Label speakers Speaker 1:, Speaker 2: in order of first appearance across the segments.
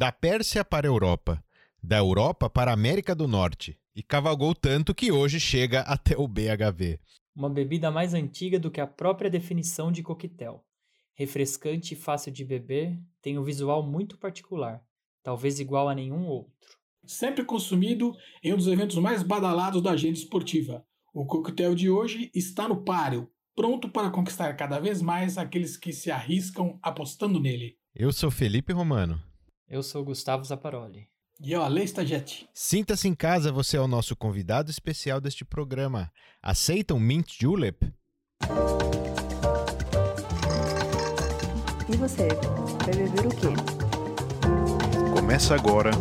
Speaker 1: da Pérsia para a Europa, da Europa para a América do Norte e cavalgou tanto que hoje chega até o BHV.
Speaker 2: Uma bebida mais antiga do que a própria definição de coquetel. Refrescante e fácil de beber, tem um visual muito particular, talvez igual a nenhum outro.
Speaker 3: Sempre consumido em um dos eventos mais badalados da agenda esportiva. O coquetel de hoje está no páreo, pronto para conquistar cada vez mais aqueles que se arriscam apostando nele.
Speaker 1: Eu sou Felipe Romano.
Speaker 2: Eu sou Gustavo Zaparoli.
Speaker 3: E eu, Ale Stagete.
Speaker 1: Sinta-se em casa, você é o nosso convidado especial deste programa. Aceitam Mint Julep?
Speaker 4: E você, vai beber o quê?
Speaker 5: Começa agora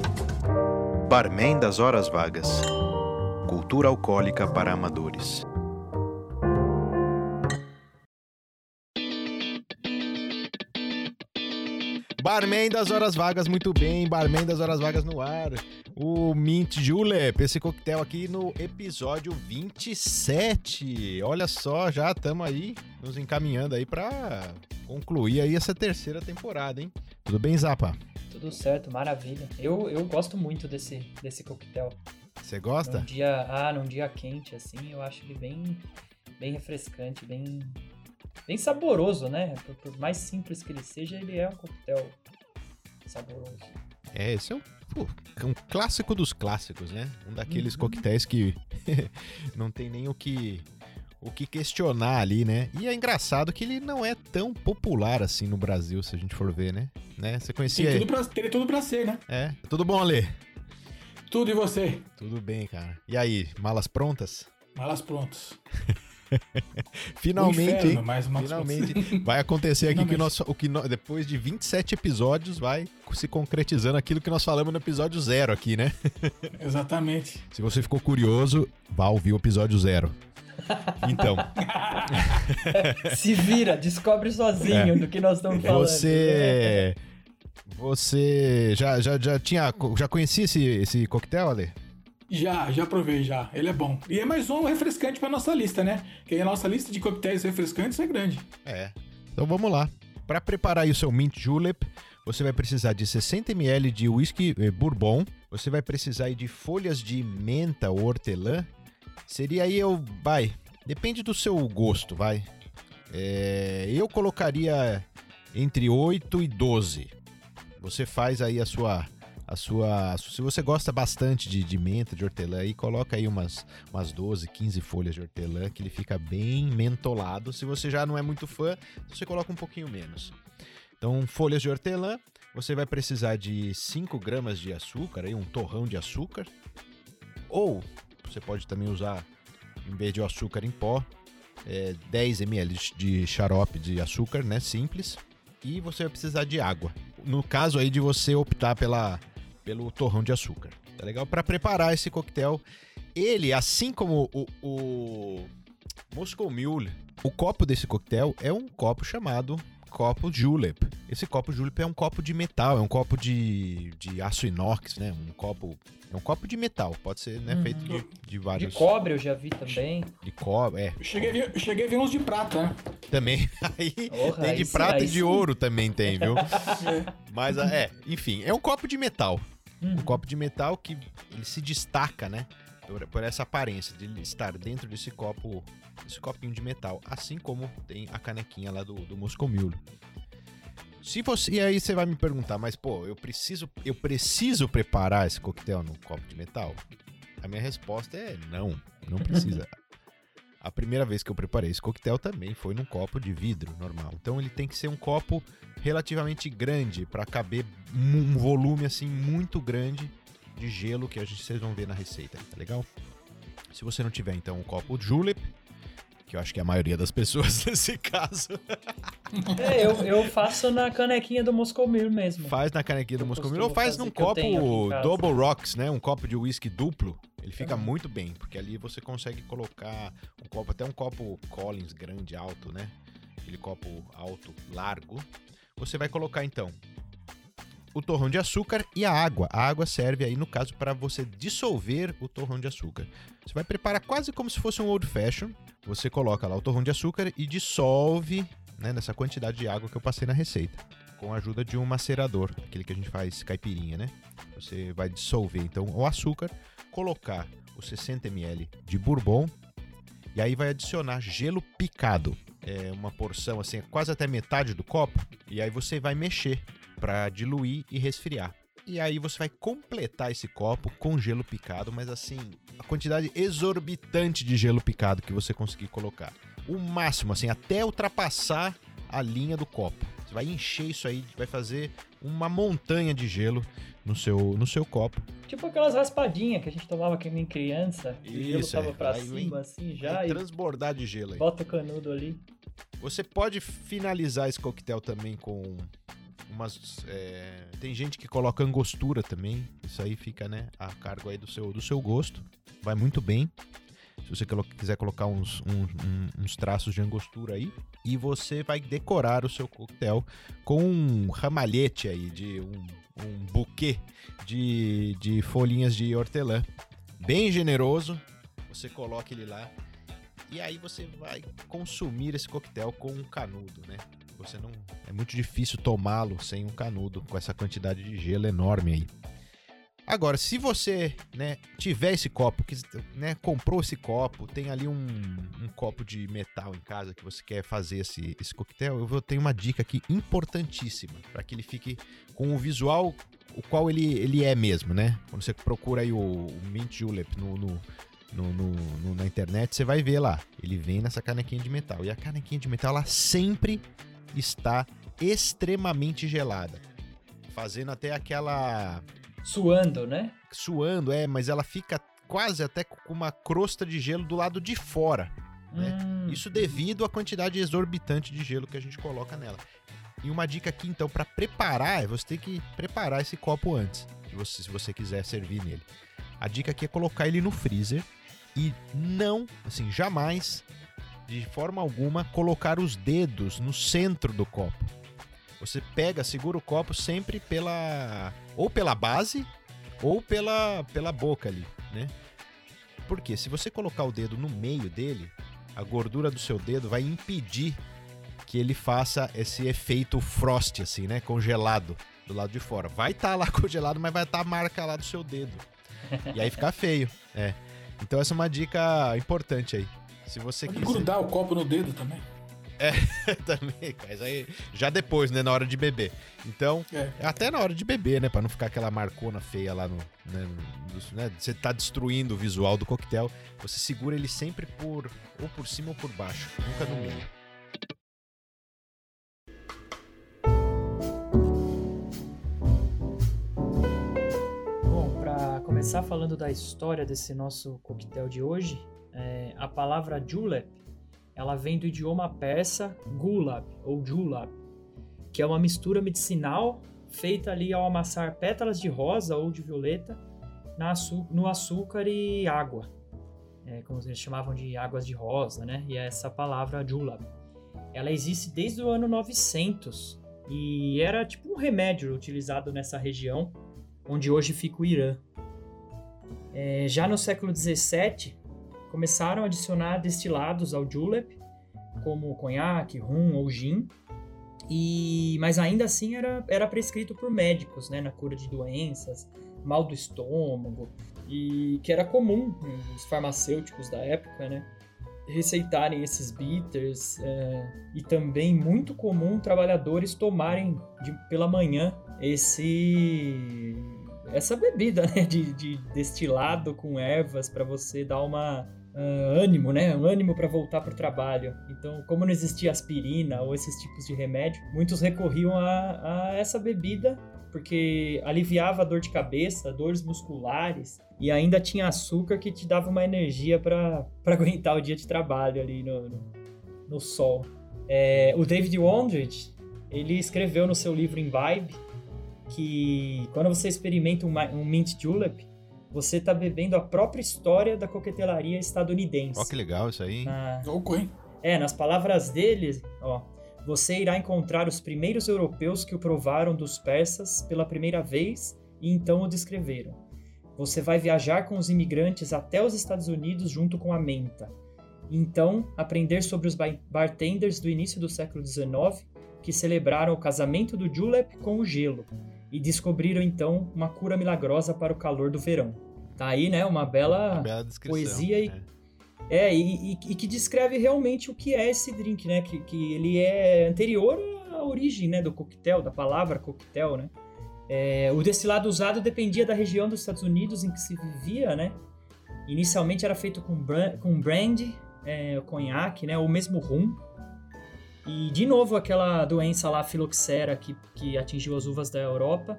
Speaker 5: Barman das Horas Vagas Cultura Alcoólica para Amadores.
Speaker 1: Barman das Horas Vagas, muito bem. Barman das Horas Vagas no ar. O Mint Julep, esse coquetel aqui no episódio 27. Olha só, já estamos aí nos encaminhando aí para concluir aí essa terceira temporada, hein? Tudo bem, Zapa?
Speaker 2: Tudo certo, maravilha. Eu, eu gosto muito desse, desse coquetel.
Speaker 1: Você gosta?
Speaker 2: Num dia, ah, num dia quente, assim, eu acho ele bem, bem refrescante, bem, bem saboroso, né? Por, por mais simples que ele seja, ele é um coquetel saboroso.
Speaker 1: É, esse é um, pô, um clássico dos clássicos, né? Um daqueles
Speaker 2: Uhum.
Speaker 1: coquetéis que não tem nem o que o que questionar ali, né? E é engraçado que ele não é tão popular assim no Brasil, se a gente for ver, né? né? Você
Speaker 3: Tem
Speaker 1: conhecia
Speaker 3: tudo
Speaker 1: ele?
Speaker 3: pra, teria tudo pra ser, né?
Speaker 1: É. Tudo bom, Ale?
Speaker 3: Tudo e você.
Speaker 1: Tudo bem, cara. E aí, malas prontas?
Speaker 3: Malas prontas.
Speaker 1: Finalmente,
Speaker 3: inferno,
Speaker 1: hein?
Speaker 3: mais malas
Speaker 1: Finalmente vai acontecer aqui que
Speaker 3: Finalmente.
Speaker 1: nós, o que nós- depois de 27 episódios vai se concretizando aquilo que nós falamos no episódio zero aqui, né?
Speaker 3: Exatamente.
Speaker 1: Se você ficou curioso, vá ouvir o episódio zero. Então,
Speaker 2: Se vira, descobre sozinho do que nós estamos falando.
Speaker 1: É. você. Você já, já, já tinha. Já conhecia esse, esse coquetel, Ale?
Speaker 3: Já, já provei já. Ele é bom. E é mais um refrescante pra nossa lista, né? Que a nossa lista de coquetéis refrescantes é grande.
Speaker 1: É. Então vamos lá. Para preparar o seu Mint Julep, você vai precisar de 60 ml de whisky eh, bourbon. Você vai precisar de folhas de menta ou hortelã. Seria aí eu. Vai. Depende do seu gosto, vai. É, eu colocaria entre 8 e 12. Você faz aí a sua. A sua. Se você gosta bastante de, de menta, de hortelã, aí coloca aí umas, umas 12, 15 folhas de hortelã, que ele fica bem mentolado. Se você já não é muito fã, você coloca um pouquinho menos. Então, folhas de hortelã, você vai precisar de 5 gramas de açúcar, aí, um torrão de açúcar. Ou você pode também usar, em vez de açúcar em pó, é, 10 ml de xarope de açúcar, né? Simples. E você vai precisar de água. No caso aí de você optar pela, pelo torrão de açúcar. Tá legal? Para preparar esse coquetel, ele, assim como o, o Moscow Mule, o copo desse coquetel é um copo chamado copo julep. Esse copo julep é um copo de metal, é um copo de, de aço inox, né? Um copo é um copo de metal, pode ser né,
Speaker 2: Uhum.
Speaker 1: feito de, de
Speaker 2: De
Speaker 1: vários
Speaker 2: cobre eu já vi também.
Speaker 1: de cobre, é.
Speaker 3: Eu cheguei, a ver- cheguei a ver uns de prata, né?
Speaker 1: Também aí
Speaker 2: Porra,
Speaker 1: tem de prata e de
Speaker 2: sim.
Speaker 1: ouro também tem, viu? Mas é, enfim, é um copo de metal.
Speaker 2: Uhum.
Speaker 1: Um copo de metal que ele se destaca, né? Por, por essa aparência de estar dentro desse copo, esse copinho de metal, assim como tem a canequinha lá do, do Moscow Mule. Se você, e aí você vai me perguntar, mas pô, eu preciso, eu preciso preparar esse coquetel no copo de metal? A minha resposta é não, não precisa. A primeira vez que eu preparei esse coquetel também foi num copo de vidro normal. Então ele tem que ser um copo relativamente grande para caber um um volume assim muito grande de gelo que a gente vocês vão ver na receita, tá legal? Se você não tiver então um copo julep, que eu acho que é a maioria das pessoas nesse caso,
Speaker 2: É, eu, eu faço na canequinha do Moscow Mule mesmo.
Speaker 1: faz na canequinha do
Speaker 2: Eu
Speaker 1: Moscow Mule
Speaker 2: costumo
Speaker 1: ou faz num copo. Double Rocks, né? Um copo de whisky duplo. Ele fica
Speaker 2: Uhum.
Speaker 1: muito bem, porque ali você consegue colocar um copo, até um copo Collins grande, alto, né? Aquele copo alto, largo. Você vai colocar então o torrão de açúcar e a água. A água serve aí, no caso, para você dissolver o torrão de açúcar. Você vai preparar quase como se fosse um old fashion. Você coloca lá o torrão de açúcar e dissolve né, nessa quantidade de água que eu passei na receita. com a ajuda de um macerador, aquele que a gente faz caipirinha, né? Você vai dissolver então o açúcar, colocar os 60 ml de bourbon e aí vai adicionar gelo picado, é uma porção assim, quase até metade do copo, e aí você vai mexer para diluir e resfriar. E aí você vai completar esse copo com gelo picado, mas assim, a quantidade exorbitante de gelo picado que você conseguir colocar. O máximo, assim, até ultrapassar a linha do copo. Você vai encher isso aí, vai fazer uma montanha de gelo no seu, no seu copo.
Speaker 2: Tipo aquelas raspadinhas que a gente tomava quando em criança. o gelo
Speaker 1: Isso,
Speaker 2: tava
Speaker 1: é.
Speaker 2: pra
Speaker 1: Vai
Speaker 2: cima, assim, já,
Speaker 1: Vai
Speaker 2: e
Speaker 1: transbordar de gelo aí.
Speaker 2: bota o canudo ali.
Speaker 1: Você pode finalizar esse coquetel também com umas. é, Tem gente que coloca angostura também. Isso aí fica, né, a cargo aí do seu, do seu gosto. Vai muito bem. Se você quiser colocar uns, um- uns traços de angostura aí. E você vai decorar o seu coquetel com um ramalhete aí, de um, um buquê de, de folhinhas de hortelã. Bem generoso. Você coloca ele lá. E aí você vai consumir esse coquetel com um canudo, né? Você não é muito difícil tomá-lo sem um canudo com essa quantidade de gelo enorme aí. Agora, se você, né, tiver esse copo, que, né, comprou esse copo, tem ali um, um copo de metal em casa que você quer fazer esse, esse coquetel, eu ter uma dica aqui importantíssima para que ele fique com o visual o qual ele, ele é mesmo, né? Quando você procura aí o, o Mint Julep no, no, no- no- no- na internet, você vai ver lá. Ele vem nessa canequinha de metal. E a canequinha de metal, ela sempre está extremamente gelada. Fazendo até aquela.
Speaker 2: Suando, né?
Speaker 1: suando, é, mas ela fica quase até com uma crosta de gelo do lado de fora. né?
Speaker 2: Hum,
Speaker 1: Isso devido à quantidade exorbitante de gelo que a gente coloca nela. E uma dica aqui, então, para preparar, é você ter que preparar esse copo antes, se você, se você quiser servir nele. A dica aqui é colocar ele no freezer e não, assim, jamais, de forma alguma, colocar os dedos no centro do copo. Você pega, segura o copo sempre pela. ou pela base ou pela, pela boca ali, né? Porque se você colocar o dedo no meio dele, a gordura do seu dedo vai impedir que ele faça esse efeito frost, assim, né? Congelado do lado de fora. Vai estar lá congelado, mas vai estar a marca lá do seu dedo. E aí fica feio. É. Então essa é uma dica importante aí. Se você
Speaker 3: Pode
Speaker 1: quiser.
Speaker 3: grudar o copo no dedo também.
Speaker 1: também, mas aí já depois, né? Na hora de beber. Então,
Speaker 3: É.
Speaker 1: até na hora de beber, né? Pra não ficar aquela marcona feia lá no. Né, no- né, Você tá destruindo o visual do coquetel. Você segura ele sempre por. ou por cima ou por baixo. Nunca no meio.
Speaker 2: Bom, para começar falando da história desse nosso coquetel de hoje, é, a palavra julep, ela vem do idioma persa gulab ou julab, que é uma mistura medicinal feita ali ao amassar pétalas de rosa ou de violeta no açúcar e água, é, como eles chamavam de águas de rosa, né? E é essa palavra julab. Ela existe desde o ano 900 e era tipo um remédio utilizado nessa região onde hoje fica o Irã. É, já no século XVII, começaram a adicionar destilados ao julep, como conhaque, rum ou gin, e, mas ainda assim era, era prescrito por médicos né, na cura de doenças, mal do estômago, e que era comum né, os farmacêuticos da época né, receitarem esses bitters, é, e também muito comum trabalhadores tomarem de- pela manhã esse essa bebida né, de, de destilado com ervas para você dar uma ah, ânimo, né, um ânimo para voltar para o trabalho. Então, como não existia aspirina ou esses tipos de remédio, muitos recorriam a, a essa bebida porque aliviava a dor de cabeça, dores musculares e ainda tinha açúcar que te dava uma energia para aguentar o dia de trabalho ali no, no, no sol. É, o David Wondrich, ele escreveu no seu livro Imbibe que quando você experimenta um, um mint julep, você está bebendo a própria história da coquetelaria estadunidense.
Speaker 1: Ó, que legal isso aí. hein?
Speaker 2: Na-
Speaker 3: Louco, hein?
Speaker 2: é, nas palavras dele, ó, você irá encontrar os primeiros europeus que o provaram dos persas pela primeira vez e então o descreveram. Você vai viajar com os imigrantes até os Estados Unidos junto com a menta. E Então, aprender sobre os ba- bartenders do início do século XIX que celebraram o casamento do julep com o gelo e descobriram então uma cura milagrosa para o calor do verão. Tá aí, né, uma bela,
Speaker 1: Uma bela
Speaker 2: poesia e
Speaker 1: é.
Speaker 2: é, e, e- e que descreve realmente o que é esse drink, né? Que, que ele é anterior à origem né, do coquetel, da palavra coquetel, né? É, o destilado usado dependia da região dos Estados Unidos em que se vivia, né? Inicialmente era feito com, bran com brandy, é, conhaque, né? Ou mesmo rum. E, de novo, aquela doença lá, filoxera, que, que atingiu as uvas da Europa,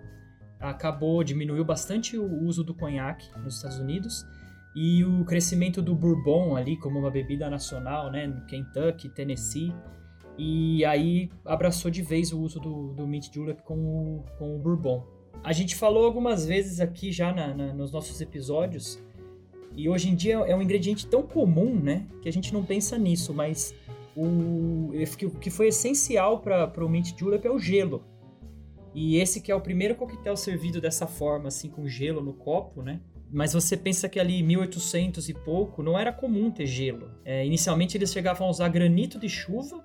Speaker 2: acabou, diminuiu bastante o uso do conhaque nos Estados Unidos e o crescimento do bourbon ali como uma bebida nacional, né, no Kentucky, Tennessee, e aí abraçou de vez o uso do, do mint julep com o, com o bourbon. A gente falou algumas vezes aqui já na- na- nos nossos episódios, e hoje em dia é um ingrediente tão comum, né, que a gente não pensa nisso, mas o que- foi essencial para o mint julep é o gelo. E esse que é o primeiro coquetel servido dessa forma, assim, com gelo no copo, né? Mas você pensa que ali 1800 e pouco não era comum ter gelo. É, inicialmente eles chegavam a usar granito de chuva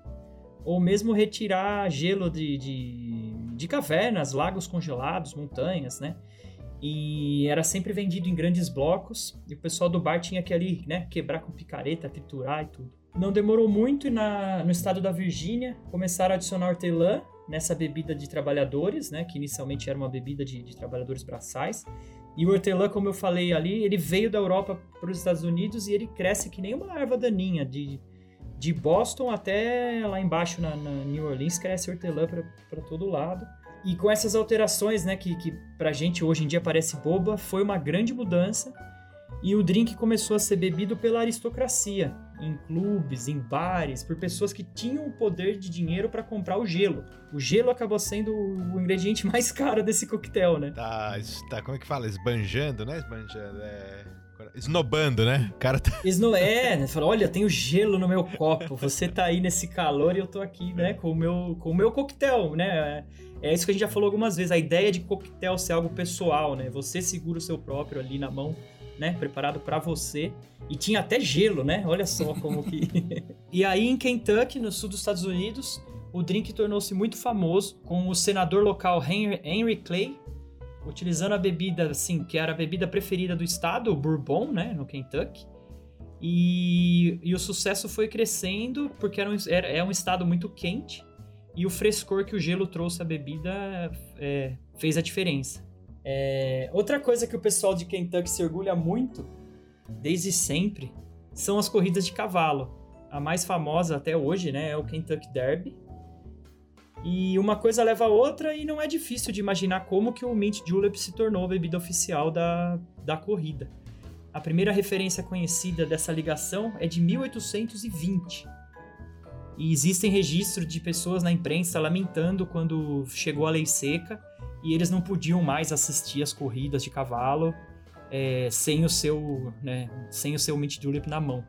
Speaker 2: ou mesmo retirar gelo de, de, de cavernas, lagos congelados, montanhas, né? E era sempre vendido em grandes blocos e o pessoal do bar tinha que ali, né, quebrar com picareta, triturar e tudo. Não demorou muito e na, no estado da Virgínia começaram a adicionar hortelã nessa bebida de trabalhadores, né, que inicialmente era uma bebida de, de trabalhadores braçais. E o hortelã, como eu falei ali, ele veio da Europa para os Estados Unidos e ele cresce que nem uma erva daninha. De, de Boston até lá embaixo na, na New Orleans cresce hortelã para todo lado. E com essas alterações, né, que, que pra gente hoje em dia parece boba, foi uma grande mudança. E o drink começou a ser bebido pela aristocracia, em clubes, em bares, por pessoas que tinham o poder de dinheiro para comprar o gelo. O gelo acabou sendo o ingrediente mais caro desse coquetel, né?
Speaker 1: Tá, tá, como é que fala? Esbanjando, né? Esbanjando, é... Esnobando, né? O cara tá...
Speaker 2: Eles não é, né? Fala, olha, tenho gelo no meu copo. Você tá aí nesse calor e eu tô aqui, né, com o meu, com o meu coquetel, né? É isso que a gente já falou algumas vezes. A ideia de coquetel ser algo pessoal, né? Você segura o seu próprio ali na mão, né? Preparado pra você. E tinha até gelo, né? Olha só como que. e aí em Kentucky, no sul dos Estados Unidos, o drink tornou-se muito famoso com o senador local Henry, Henry Clay utilizando a bebida, assim, que era a bebida preferida do estado, o Bourbon, né, no Kentucky. E, e o sucesso foi crescendo porque era um, era, é um estado muito quente e o frescor que o gelo trouxe à bebida é, fez a diferença. É, outra coisa que o pessoal de Kentucky se orgulha muito, desde sempre, são as corridas de cavalo. A mais famosa até hoje, né, é o Kentucky Derby. E uma coisa leva a outra e não é difícil de imaginar como que o Mint Julep se tornou a bebida oficial da, da corrida. A primeira referência conhecida dessa ligação é de 1820. E existem registros de pessoas na imprensa lamentando quando chegou a lei seca e eles não podiam mais assistir às corridas de cavalo é, sem o seu, né, sem o seu Mint Julep na mão.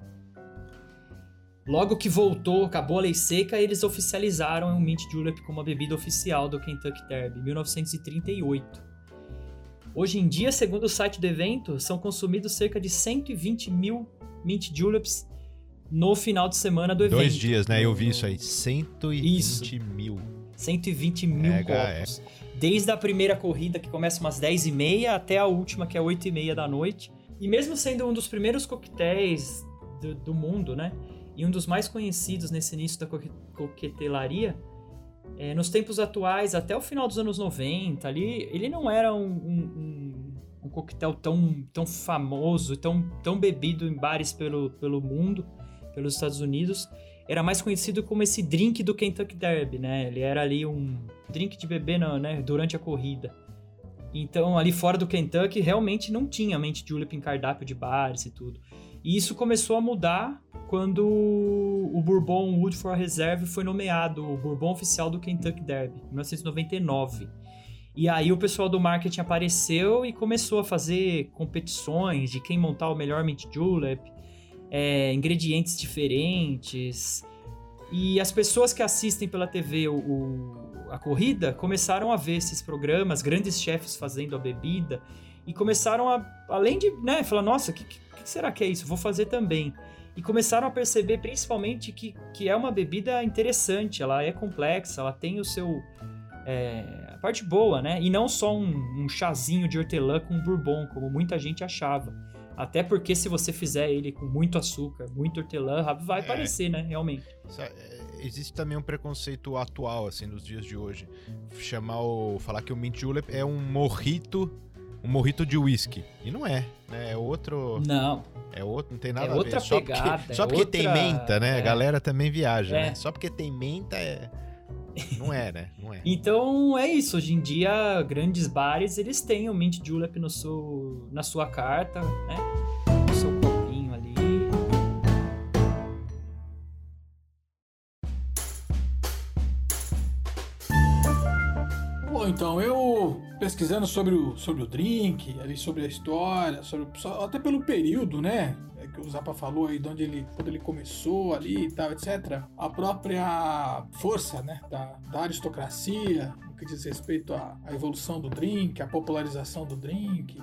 Speaker 2: Logo que voltou, acabou a lei seca, eles oficializaram o Mint Julep como a bebida oficial do Kentucky Derby, em 1938. Hoje em dia, segundo o site do evento, são consumidos cerca de 120 mil Mint Juleps no final de semana do evento.
Speaker 1: Dois dias, né? Eu vi isso aí. 120
Speaker 2: Isso.
Speaker 1: mil.
Speaker 2: 120 mil
Speaker 1: É,
Speaker 2: copos. Desde a primeira corrida, que começa umas 10h30, até a última, que é 8h30 da noite. E mesmo sendo um dos primeiros coquetéis do, do mundo, né? E um dos mais conhecidos nesse início da coque- coquetelaria, é, nos tempos atuais, até o final dos anos 90, ali, ele não era um, um, um- um coquetel tão, tão famoso, tão, tão bebido em bares pelo, pelo mundo, pelos Estados Unidos. Era mais conhecido como esse drink do Kentucky Derby, né? Ele era ali um drink de bebê na- né, durante a corrida. Então, ali fora do Kentucky, realmente não tinha mente julep em cardápio de bares e tudo. E isso começou a mudar quando o Bourbon Woodford Reserve foi nomeado o Bourbon oficial do Kentucky Derby, em 1999. E aí o pessoal do marketing apareceu e começou a fazer competições de quem montar o melhor mint julep, é, ingredientes diferentes. E as pessoas que assistem pela TV o, o, a corrida começaram a ver esses programas, grandes chefes fazendo a bebida, e começaram a, além de, né, falar, nossa, o que, que, será que é isso? Vou fazer também. E começaram a perceber principalmente que, que é uma bebida interessante, ela é complexa, ela tem o seu. É, a parte boa, né? E não só um, um chazinho de hortelã com bourbon, como muita gente achava. Até porque se você fizer ele com muito açúcar, muito hortelã, vai é. parecer, né? Realmente.
Speaker 1: É, existe também um preconceito atual, assim, nos dias de hoje. Chamar o. Falar que o mint julep é um morrito. Um morrito de whisky. E não é, né? É outro.
Speaker 2: Não.
Speaker 1: É outro, não tem nada
Speaker 2: é
Speaker 1: a ver.
Speaker 2: Outra
Speaker 1: só
Speaker 2: pegada,
Speaker 1: porque, só
Speaker 2: é
Speaker 1: porque
Speaker 2: outra...
Speaker 1: tem menta, né?
Speaker 2: É.
Speaker 1: A galera também viaja,
Speaker 2: É.
Speaker 1: né? Só porque tem menta é. Não é, né? Não é.
Speaker 2: Então é isso. Hoje em dia, grandes bares eles têm o mint julep no seu, na sua carta, né? No seu copinho ali.
Speaker 3: Bom, então, eu pesquisando sobre o, sobre o drink, ali sobre a história, sobre, até pelo período, né? Que o Zappa falou aí, de onde ele, quando ele começou ali e tal, etc. A própria força, né? Da, da aristocracia, no que diz respeito à, à evolução do drink, à popularização do drink.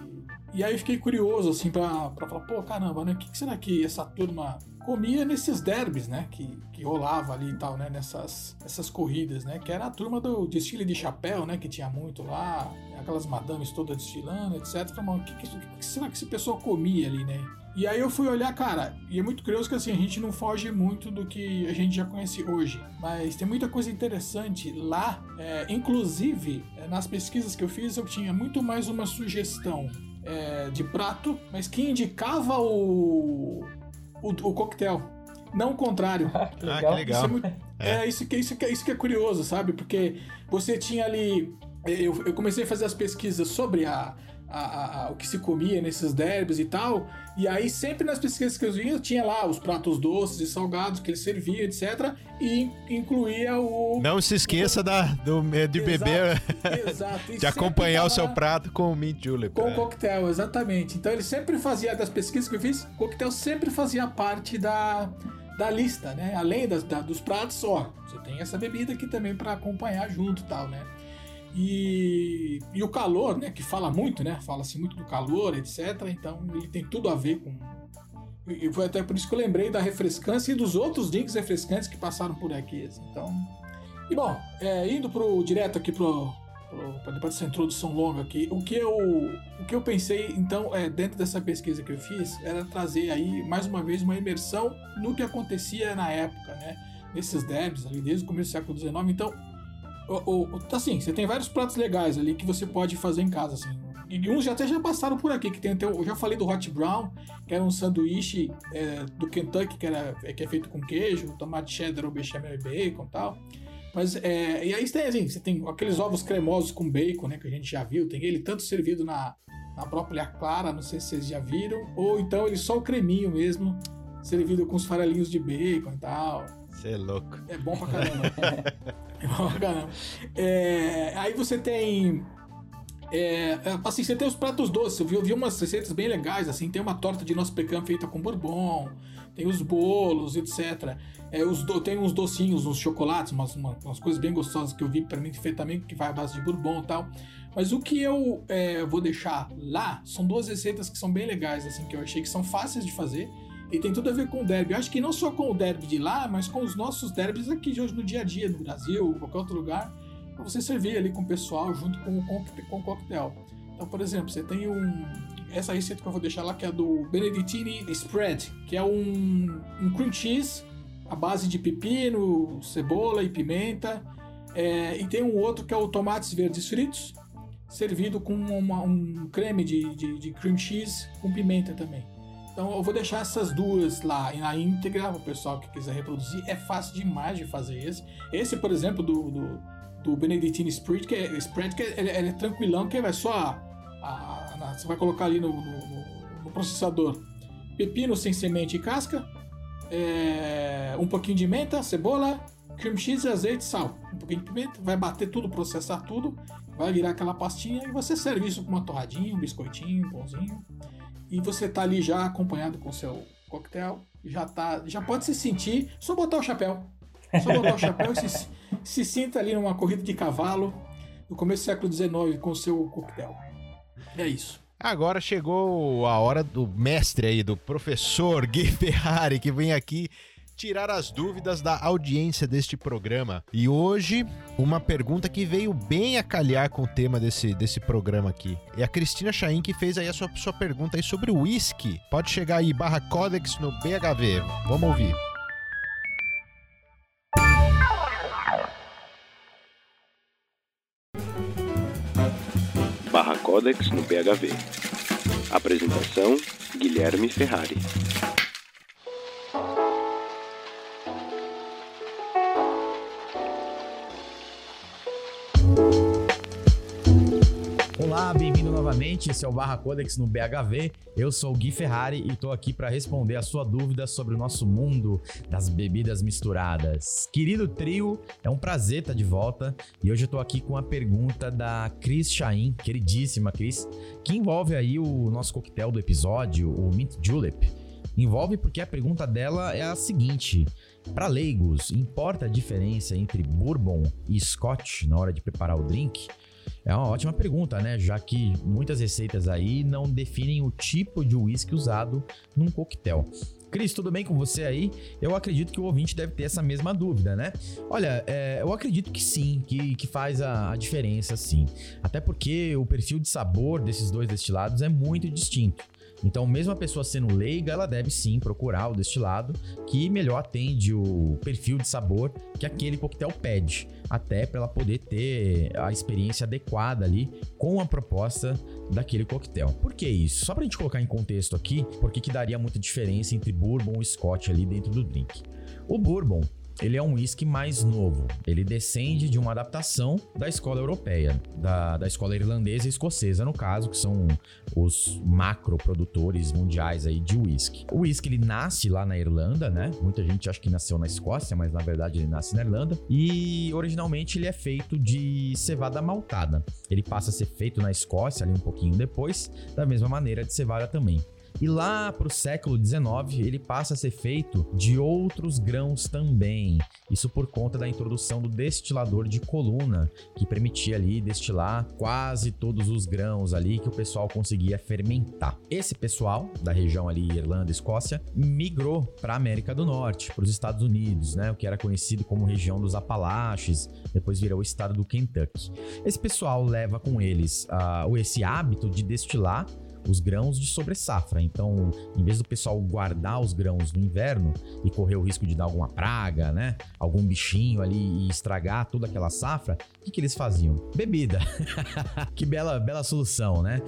Speaker 3: E aí eu fiquei curioso, assim, pra, pra falar, pô, caramba, né? O que, que será que essa turma comia nesses derbys, né? Que, que rolava ali e tal, né? Nessas, nessas corridas, né? Que era a turma do desfile de chapéu, né? Que tinha muito lá, aquelas madames todas desfilando, etc. Falei, "Mas O que, que, que será que esse pessoal comia ali, né? E aí eu fui olhar, cara, e é muito curioso que assim, a gente não foge muito do que a gente já conhece hoje. Mas tem muita coisa interessante lá. é, inclusive, é, nas pesquisas que eu fiz, eu tinha muito mais uma sugestão é, de prato, mas que indicava o, o, o coquetel. Não o contrário.
Speaker 2: que
Speaker 1: Ah, que legal.
Speaker 3: Isso é, muito-
Speaker 1: É.
Speaker 3: é, isso, que, isso, que, isso que é curioso, sabe? Porque você tinha ali. Eu, eu comecei a fazer as pesquisas sobre a, a- a- o que se comia nesses derbys e tal. E aí, sempre nas pesquisas que eu via, tinha lá os pratos doces e salgados que ele servia, etc. E incluía o.
Speaker 1: Não se esqueça da, do, de beber,
Speaker 3: Exato.
Speaker 1: De acompanhar o seu prato com o mint julep.
Speaker 3: Com o
Speaker 1: é.
Speaker 3: coquetel, exatamente. Então ele sempre fazia, das pesquisas que eu fiz, o coquetel sempre fazia parte da, da lista, né? Além das, da- dos pratos, ó, você tem essa bebida aqui também para acompanhar junto e tal, né? E, e o calor, né? Que fala muito, né? Fala-se muito do calor, etc. Então ele tem tudo a ver com. E foi até por isso que eu lembrei da refrescância e dos outros drinks refrescantes que passaram por aqui. assim. Então. E bom, é, indo pro, direto aqui pro, para dessa introdução longa aqui, o que eu, o que eu pensei, então, é, dentro dessa pesquisa que eu fiz, era trazer aí, mais uma vez, uma imersão no que acontecia na época, né? Nesses derbys ali, desde o começo do século XIX. Então, o, o- assim, você tem vários pratos legais ali que você pode fazer em casa, assim. E uns já até já passaram por aqui, que tem até, eu já falei do Hot Brown, que era um sanduíche é, do Kentucky, que, era, que é feito com queijo, tomate cheddar ou bechamel e bacon e tal. Mas, é, e aí tem, assim, você tem aqueles ovos cremosos com bacon, né, que a gente já viu, tem ele tanto servido na, na própria clara, não sei se vocês já viram, ou então ele só o creminho mesmo, servido com os farelinhos de bacon e tal.
Speaker 1: Você é louco.
Speaker 3: É bom pra caramba. é aí você tem. é, é, assim, você tem os pratos doces. Eu vi, eu vi umas receitas bem legais. Assim, tem uma torta de nosso pecan feita com bourbon, tem os bolos, etc. É, os do- tem uns docinhos, uns chocolates, umas, uma- umas coisas bem gostosas que eu vi para mim feito também, que vai à base de bourbon e tal. Mas o que eu é, vou deixar lá são duas receitas que são bem legais, assim, que eu achei que são fáceis de fazer. E tem tudo a ver com o derby. Eu acho que não só com o derby de lá, mas com os nossos derbys aqui de hoje no dia a dia, no Brasil, qualquer outro lugar, pra você servir ali com o pessoal junto com o coque- com o coquetel. Então, por exemplo, você tem um. Essa receita que eu vou deixar lá, que é do Benedictine Spread, que é um, um cream cheese à base de pepino, cebola e pimenta. É, e tem um outro que é o tomates verdes fritos, servido com uma- um creme de, de, de cream cheese com pimenta também. Então eu vou deixar essas duas lá na íntegra, o pessoal que quiser reproduzir. É fácil demais de fazer esse. Esse, por exemplo, do, do, do Benedictine Spread, que é, spread, que é, ele, ele é tranquilão, que vai só. a- a- você vai colocar ali no, no- no- no processador pepino sem semente e casca, é, um pouquinho de menta, cebola, cream cheese, azeite, sal, um pouquinho de pimenta, vai bater tudo, processar tudo, vai virar aquela pastinha e você serve isso com uma torradinha, um biscoitinho, um pãozinho. E você tá ali já acompanhado com seu coquetel, já tá, já pode se sentir, só botar o chapéu. Só botar o chapéu e se, se sinta ali numa corrida de cavalo no começo do século XIX com o seu coquetel. É isso.
Speaker 1: Agora chegou a hora do mestre aí, do professor Gui Ferrari, que vem aqui tirar as dúvidas da audiência deste programa. E hoje, uma pergunta que veio bem a calhar com o tema desse, desse programa aqui. É a Cristina Chain que fez aí a sua, sua pergunta aí sobre o whisky. Pode chegar aí, barra Codex no BHV. Vamos ouvir.
Speaker 5: Barra Codex no BHV. Apresentação: Guilherme Ferrari.
Speaker 6: Novamente. Esse é o Barra Codex no BHV. Eu sou o Gui Ferrari e estou aqui para responder a sua dúvida sobre o nosso mundo das bebidas misturadas. Querido trio, é um prazer estar de volta e hoje eu estou aqui com a pergunta da Cris Chain, queridíssima Cris, que envolve aí o nosso coquetel do episódio, o Mint Julep. Envolve porque a pergunta dela é a seguinte: para leigos, importa a diferença entre bourbon e scotch na hora de preparar o drink? É uma ótima pergunta, né? Já que muitas receitas aí não definem o tipo de uísque usado num coquetel. Cris, tudo bem com você aí? Eu acredito que o ouvinte deve ter essa mesma dúvida, né? Olha, é, eu acredito que sim, que, que faz a, a diferença sim. Até porque o perfil de sabor desses dois destilados é muito distinto. Então, mesmo a pessoa sendo leiga, ela deve sim procurar o destilado que melhor atende o perfil de sabor que aquele coquetel pede, até para ela poder ter a experiência adequada ali com a proposta daquele coquetel. Por que isso? Só para a gente colocar em contexto aqui, porque que daria muita diferença entre bourbon e scotch ali dentro do drink. O bourbon ele é um whisky mais novo. Ele descende de uma adaptação da escola europeia, da, da escola irlandesa e escocesa, no caso, que são os macro produtores mundiais aí de whisky. O whisky ele nasce lá na Irlanda, né? Muita gente acha que nasceu na Escócia, mas na verdade ele nasce na Irlanda. E originalmente ele é feito de cevada maltada. Ele passa a ser feito na Escócia ali um pouquinho depois, da mesma maneira de cevada também. E lá para o século XIX, ele passa a ser feito de outros grãos também. Isso por conta da introdução do destilador de coluna, que permitia ali destilar quase todos os grãos ali que o pessoal conseguia fermentar. Esse pessoal da região ali Irlanda, Escócia, migrou para a América do Norte, para os Estados Unidos, né, o que era conhecido como região dos Apalaches, depois virou o estado do Kentucky. Esse pessoal leva com eles uh, esse hábito de destilar os grãos de sobre safra. Então, em vez do pessoal guardar os grãos no inverno e correr o risco de dar alguma praga, né? Algum bichinho ali e estragar toda aquela safra, o que, que eles faziam? Bebida. que bela, bela solução, né?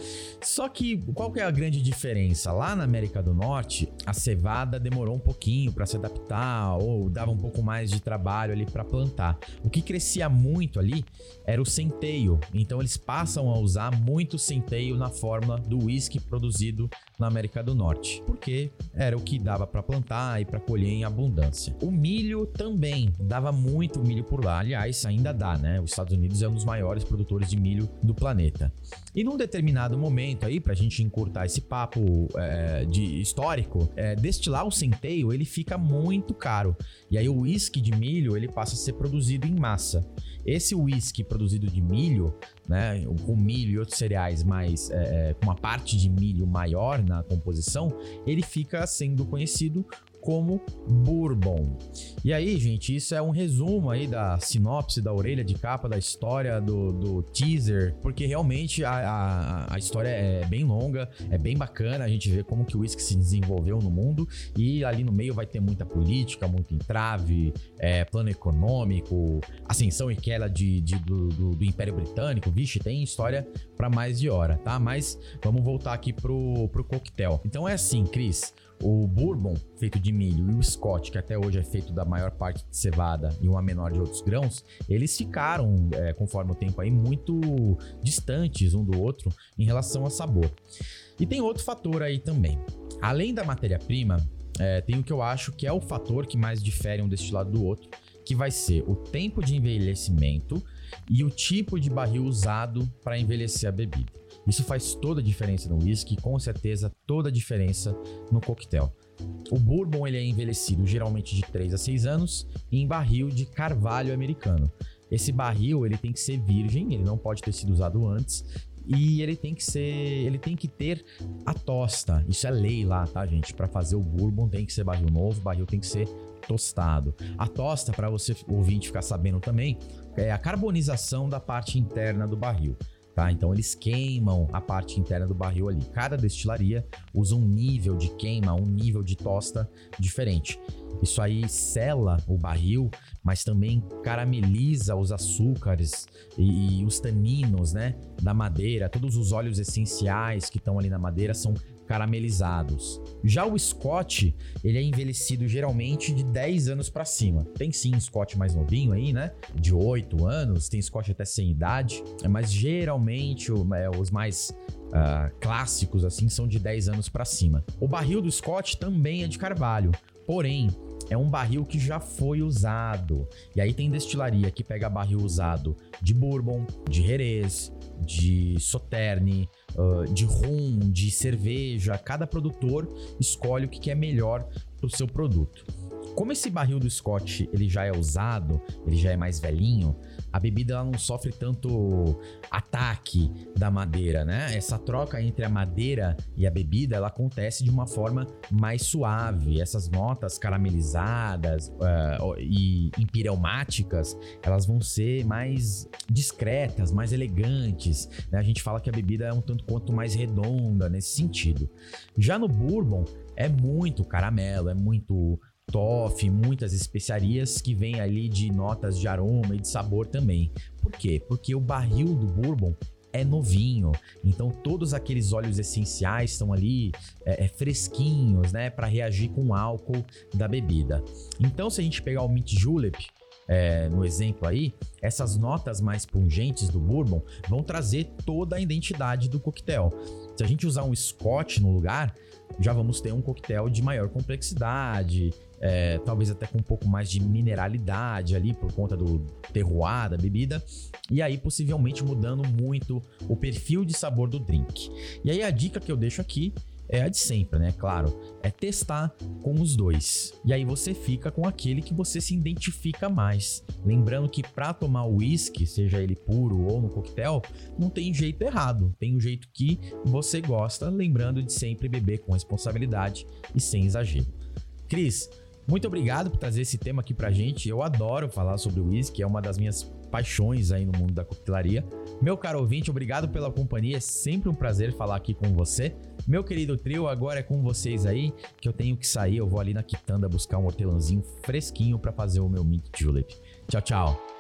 Speaker 6: Só que qual que é a grande diferença? Lá na América do Norte, a cevada demorou um pouquinho para se adaptar ou dava um pouco mais de trabalho ali para plantar. O que crescia muito ali era o centeio. Então eles passam a usar muito centeio na forma do whisky whisky produzido na América do Norte, porque era o que dava para plantar e para colher em abundância. O milho também dava muito milho por lá, aliás, ainda dá, né? Os Estados Unidos é um dos maiores produtores de milho do planeta. E num determinado momento aí, para a gente encurtar esse papo é, de histórico, é, destilar o centeio ele fica muito caro. E aí o whisky de milho ele passa a ser produzido em massa. Esse whisky produzido de milho, né, com milho e outros cereais, mas é, com uma parte de milho maior na composição, ele fica sendo conhecido como Bourbon. E aí, gente, isso é um resumo aí da sinopse, da orelha de capa, da história, do, do teaser, porque realmente a, a, a, história é bem longa, é bem bacana a gente ver como que o whisky se desenvolveu no mundo e ali no meio vai ter muita política, muito entrave, é, plano econômico, ascensão e queda de, de do, do, do, Império Britânico, vixe, tem história para mais de hora, tá? Mas vamos voltar aqui pro, pro coquetel. Então é assim, Cris, o bourbon, feito de milho, e o scotch, que até hoje é feito da maior parte de cevada e uma menor de outros grãos, eles ficaram, é, conforme o tempo aí, muito distantes um do outro em relação a sabor. E tem outro fator aí também. Além da matéria-prima, é, tem o que eu acho que é o fator que mais difere um destilado do outro, que vai ser o tempo de envelhecimento e o tipo de barril usado para envelhecer a bebida. Isso faz toda a diferença no whisky, com certeza toda a diferença no coquetel. O bourbon ele é envelhecido geralmente de 3 a 6 anos em barril de carvalho americano. Esse barril ele tem que ser virgem, ele não pode ter sido usado antes e ele tem que ser, ele tem que ter a tosta. Isso é lei lá, tá, gente? Para fazer o bourbon tem que ser barril novo, barril tem que ser tostado. A tosta, para você ouvinte ficar sabendo também, é a carbonização da parte interna do barril. Tá? Então eles queimam a parte interna do barril ali. Cada destilaria usa um nível de queima, um nível de tosta diferente. Isso aí sela o barril, mas também carameliza os açúcares e, e os taninos, né, da madeira. Todos os óleos essenciais que estão ali na madeira são caramelizados. Já o Scott, ele é envelhecido geralmente de 10 anos para cima. Tem sim Scott mais novinho aí, né? De 8 anos, tem Scott até sem idade, mas geralmente é, os mais uh, clássicos assim são de 10 anos para cima. O barril do Scott também é de carvalho, porém é um barril que já foi usado. E aí tem destilaria que pega barril usado de bourbon, de Jerez, de Sauternes, uh, de rum, de cerveja. Cada produtor escolhe o que é melhor para o seu produto. Como esse barril do Scott ele já é usado, ele já é mais velhinho, a bebida ela não sofre tanto ataque da madeira, né? Essa troca entre a madeira e a bebida ela acontece de uma forma mais suave. Essas notas caramelizadas uh, e empireumáticas elas vão ser mais discretas, mais elegantes. Né? A gente fala que a bebida é um tanto quanto mais redonda nesse sentido. Já no bourbon é muito caramelo, é muito toffee, muitas especiarias que vêm ali de notas de aroma e de sabor também. Por quê? Porque o barril do bourbon é novinho, então todos aqueles óleos essenciais estão ali é, é, fresquinhos, né, para reagir com o álcool da bebida. Então, se a gente pegar o mint julep, é, no exemplo aí, essas notas mais pungentes do bourbon vão trazer toda a identidade do coquetel. Se a gente usar um Scotch no lugar, já vamos ter um coquetel de maior complexidade, é, talvez até com um pouco mais de mineralidade ali por conta do terroir da bebida, e aí possivelmente mudando muito o perfil de sabor do drink. E aí a dica que eu deixo aqui é a de sempre, né? Claro, é testar com os dois. E aí você fica com aquele que você se identifica mais. Lembrando que para tomar o uísque, seja ele puro ou no coquetel, não tem jeito errado, tem o jeito que você gosta, lembrando de sempre beber com responsabilidade e sem exagero. Cris, muito obrigado por trazer esse tema aqui pra gente. Eu adoro falar sobre o whisky, é uma das minhas paixões aí no mundo da coquetelaria. Meu caro ouvinte, obrigado pela companhia, é sempre um prazer falar aqui com você. Meu querido trio, agora é com vocês aí, que eu tenho que sair, eu vou ali na quitanda buscar um hortelãozinho fresquinho para fazer o meu mint julep. Tchau, tchau.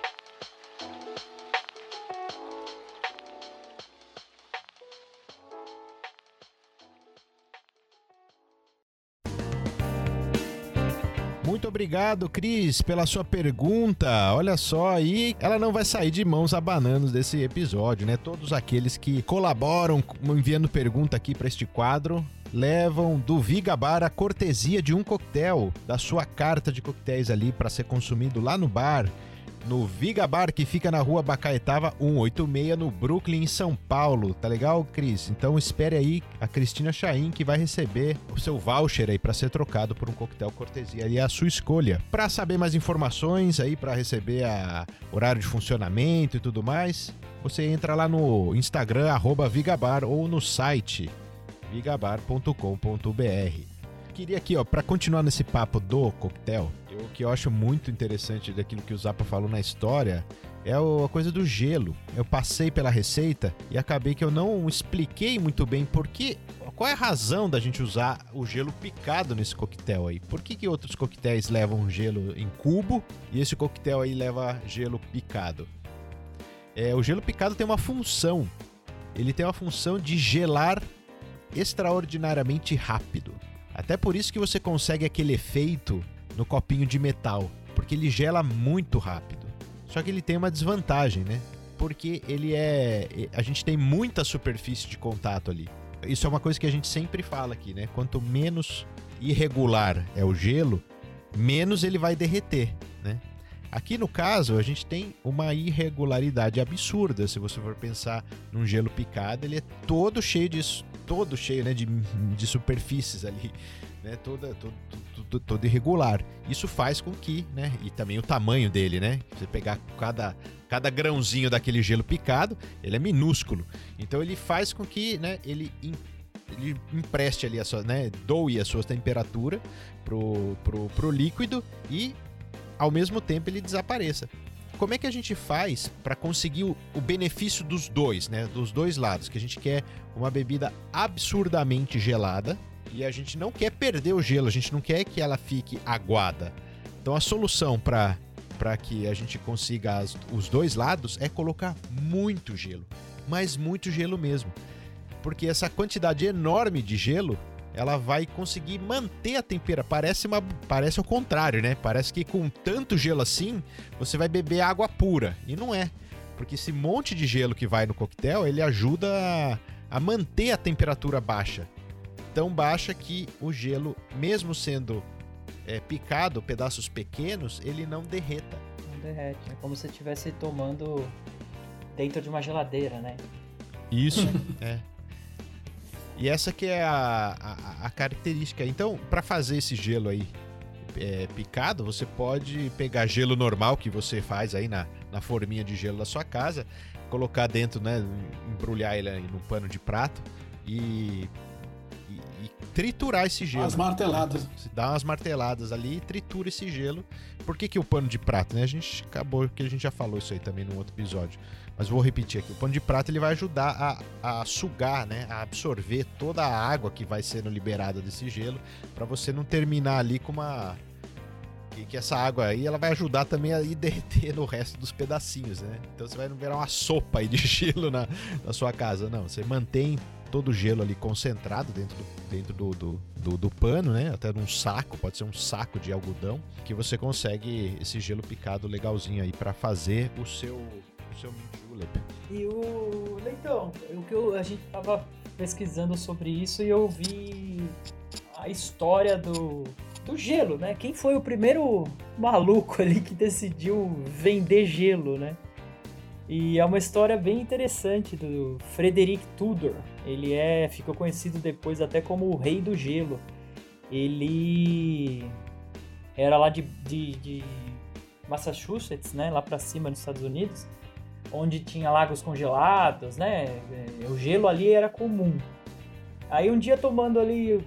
Speaker 1: Muito obrigado, Cris, pela sua pergunta. Olha só aí, ela não vai sair de mãos abanando desse episódio, né? Todos aqueles que colaboram enviando pergunta aqui para este quadro levam do Vigabar a cortesia de um coquetel da sua carta de coquetéis ali para ser consumido lá no bar no Viga Bar, que fica na rua Bacaetava 186, no Brooklyn, em São Paulo. Tá legal, Cris? Então espere aí a Cristina Chaim, que vai receber o seu voucher aí para ser trocado por um coquetel cortesia. E é a sua escolha. Para saber mais informações aí, para receber a horário de funcionamento e tudo mais, você entra lá no Instagram, Vigabar, ou no site vigabar.com.br queria aqui, ó, para continuar nesse papo do coquetel, o que eu acho muito interessante daquilo que o Zappa falou na história é a coisa do gelo. Eu passei pela receita e acabei que eu não expliquei muito bem por que, qual é a razão da gente usar o gelo picado nesse coquetel aí. Por que, que outros coquetéis levam gelo em cubo e esse coquetel aí leva gelo picado? É, o gelo picado tem uma função. Ele tem uma função de gelar extraordinariamente rápido. Até por isso que você consegue aquele efeito no copinho de metal, porque ele gela muito rápido. Só que ele tem uma desvantagem, né? Porque ele é. A gente tem muita superfície de contato ali. Isso é uma coisa que a gente sempre fala aqui, né? Quanto menos irregular é o gelo, menos ele vai derreter, né? Aqui no caso, a gente tem uma irregularidade absurda. Se você for pensar num gelo picado, ele é todo cheio de todo cheio, né, de, de superfícies ali, né, toda todo, todo, todo irregular. Isso faz com que, né, e também o tamanho dele, né? Você pegar cada cada grãozinho daquele gelo picado, ele é minúsculo. Então ele faz com que, né, ele ele empreste ali a sua, né, doe a sua temperatura pro, pro, pro líquido e ao mesmo tempo ele desapareça. Como é que a gente faz para conseguir o, benefício dos dois, né? Dos dois lados, que a gente quer uma bebida absurdamente gelada e a gente não quer perder o gelo, a gente não quer que ela fique aguada. Então a solução para para que a gente consiga as, os dois lados é colocar muito gelo, mas muito gelo mesmo. Porque essa quantidade enorme de gelo ela vai conseguir manter a temperatura. Parece, uma, parece o contrário, né? Parece que com tanto gelo assim, você vai beber água pura. E não é. Porque esse monte de gelo que vai no coquetel, ele ajuda a, a manter a temperatura baixa. Tão baixa que o gelo, mesmo sendo é, picado, pedaços pequenos, ele não derreta.
Speaker 2: Não derrete. É como se estivesse tomando dentro de uma geladeira, né?
Speaker 1: Isso, é. E essa que é a, a, a característica. Então, para fazer esse gelo aí é, picado, você pode pegar gelo normal que você faz aí na, na forminha de gelo da sua casa, colocar dentro, né, embrulhar ele no pano de prato e triturar esse gelo.
Speaker 3: As marteladas.
Speaker 1: Você dá umas marteladas ali e tritura esse gelo. Por que, que o pano de prato, né? A gente acabou, que a gente já falou isso aí também no outro episódio. Mas vou repetir aqui, o pano de prato ele vai ajudar a, a sugar, né, a absorver toda a água que vai sendo liberada desse gelo, para você não terminar ali com uma que, que, essa água aí ela vai ajudar também a ir derreter no resto dos pedacinhos, né? Então você vai não virar uma sopa aí de gelo na, na sua casa, não. Você mantém todo o gelo ali concentrado dentro do, dentro do, do, do, do pano, né? Até num saco, pode ser um saco de algodão, que você consegue esse gelo picado legalzinho aí para fazer o seu, o seu
Speaker 2: e o Leitão, o que eu, a gente tava pesquisando sobre isso e eu vi a história do, do gelo, né? Quem foi o primeiro maluco ali que decidiu vender gelo, né? E é uma história bem interessante do Frederick Tudor. Ele é ficou conhecido depois até como o Rei do Gelo. Ele era lá de, de, de Massachusetts, né? Lá para cima nos Estados Unidos onde tinha lagos congelados, né? É, o gelo ali era comum. Aí um dia tomando ali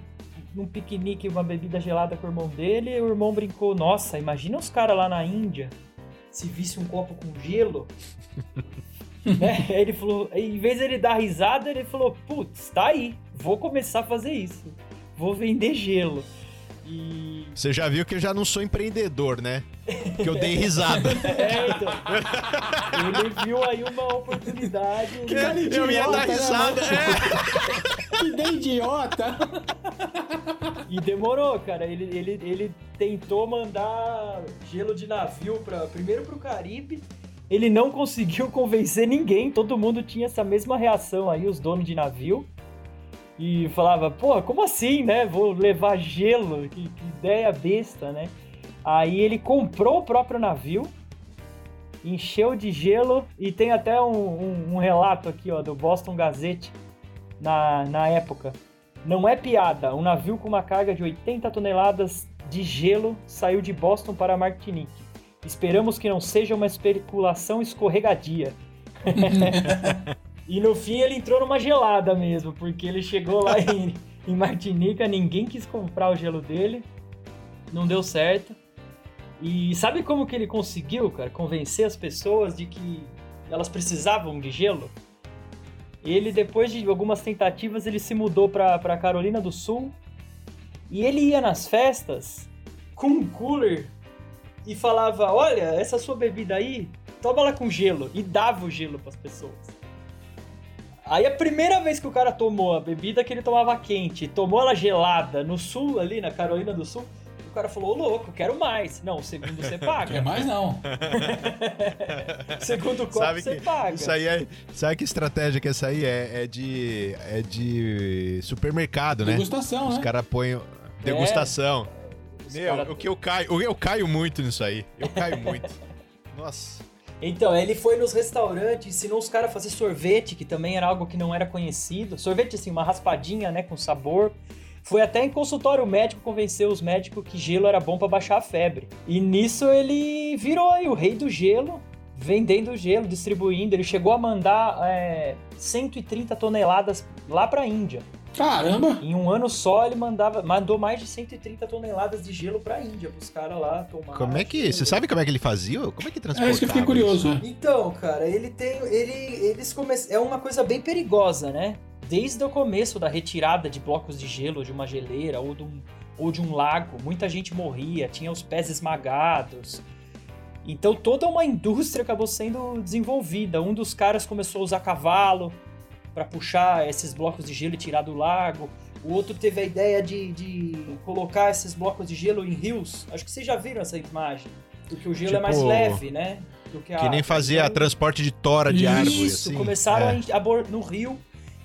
Speaker 2: um piquenique, uma bebida gelada com o irmão dele, o irmão brincou: Nossa, imagina os caras lá na Índia se visse um copo com gelo. né? Ele falou, em vez de ele dar risada, ele falou: Putz, tá aí, vou começar a fazer isso, vou vender gelo.
Speaker 1: E... Você já viu que eu já não sou empreendedor, né? Que eu dei risada.
Speaker 2: é, então. Ele viu aí uma oportunidade.
Speaker 1: Que idiota, eu ia dar né, risada. Né,
Speaker 3: é. que nem idiota.
Speaker 2: E demorou, cara. Ele, ele, ele tentou mandar gelo de navio pra, primeiro pro Caribe. Ele não conseguiu convencer ninguém. Todo mundo tinha essa mesma reação aí, os donos de navio e falava, pô, como assim, né? Vou levar gelo, que, que, ideia besta, né? Aí ele comprou o próprio navio, encheu de gelo e tem até um, um, um relato aqui, ó, do Boston Gazette na, na época. Não é piada, um navio com uma carga de 80 toneladas de gelo saiu de Boston para Martinique. Esperamos que não seja uma especulação escorregadia. E no fim ele entrou numa gelada mesmo, porque ele chegou lá em, em Martinica, ninguém quis comprar o gelo dele, não deu certo. E sabe como que ele conseguiu, cara, convencer as pessoas de que elas precisavam de gelo? Ele, depois de algumas tentativas, ele se mudou para Carolina do Sul e ele ia nas festas com um cooler e falava: Olha, essa sua bebida aí, toma ela com gelo. E dava o gelo para as pessoas. Aí a primeira vez que o cara tomou a bebida que ele tomava quente, tomou ela gelada no sul, ali na Carolina do Sul, o cara falou, ô louco, quero mais. Não, o segundo você paga.
Speaker 3: Quer mais não.
Speaker 2: segundo copo sabe você
Speaker 1: que,
Speaker 2: paga.
Speaker 1: Isso aí é, sabe que estratégia que essa aí é? É de, é de supermercado, né?
Speaker 3: Degustação,
Speaker 1: Os
Speaker 3: né?
Speaker 1: Os caras põem degustação. É. Meu,
Speaker 2: cara...
Speaker 1: o que eu caio, eu caio muito nisso aí. Eu caio muito. Nossa.
Speaker 2: Então, ele foi nos restaurantes, ensinou os caras a fazer sorvete, que também era algo que não era conhecido. Sorvete, assim, uma raspadinha, né, com sabor. Foi até em consultório médico convencer os médicos que gelo era bom para baixar a febre. E nisso ele virou aí o rei do gelo, vendendo gelo, distribuindo. Ele chegou a mandar é, 130 toneladas lá para a Índia.
Speaker 3: Caramba!
Speaker 2: Em um ano só ele mandava, mandou mais de 130 toneladas de gelo pra Índia, pros caras lá tomar.
Speaker 1: Como é que. Você sabe como é que ele fazia? Como é que transportava?
Speaker 3: É isso que eu fiquei curioso.
Speaker 2: Então, cara, ele tem. Ele, eles come... É uma coisa bem perigosa, né? Desde o começo da retirada de blocos de gelo de uma geleira ou de um, ou de um lago, muita gente morria, tinha os pés esmagados. Então toda uma indústria acabou sendo desenvolvida. Um dos caras começou a usar cavalo para puxar esses blocos de gelo e tirar do lago. O outro teve a ideia de, de colocar esses blocos de gelo em rios. Acho que vocês já viram essa imagem. Porque o gelo é mais
Speaker 1: Tipo,
Speaker 2: leve, né? Do que, a
Speaker 1: Que nem fazia
Speaker 2: Então,
Speaker 1: transporte de tora de
Speaker 3: Isso,
Speaker 1: árvore.
Speaker 2: Isso,
Speaker 1: assim.
Speaker 2: começaram
Speaker 1: É.
Speaker 2: a no rio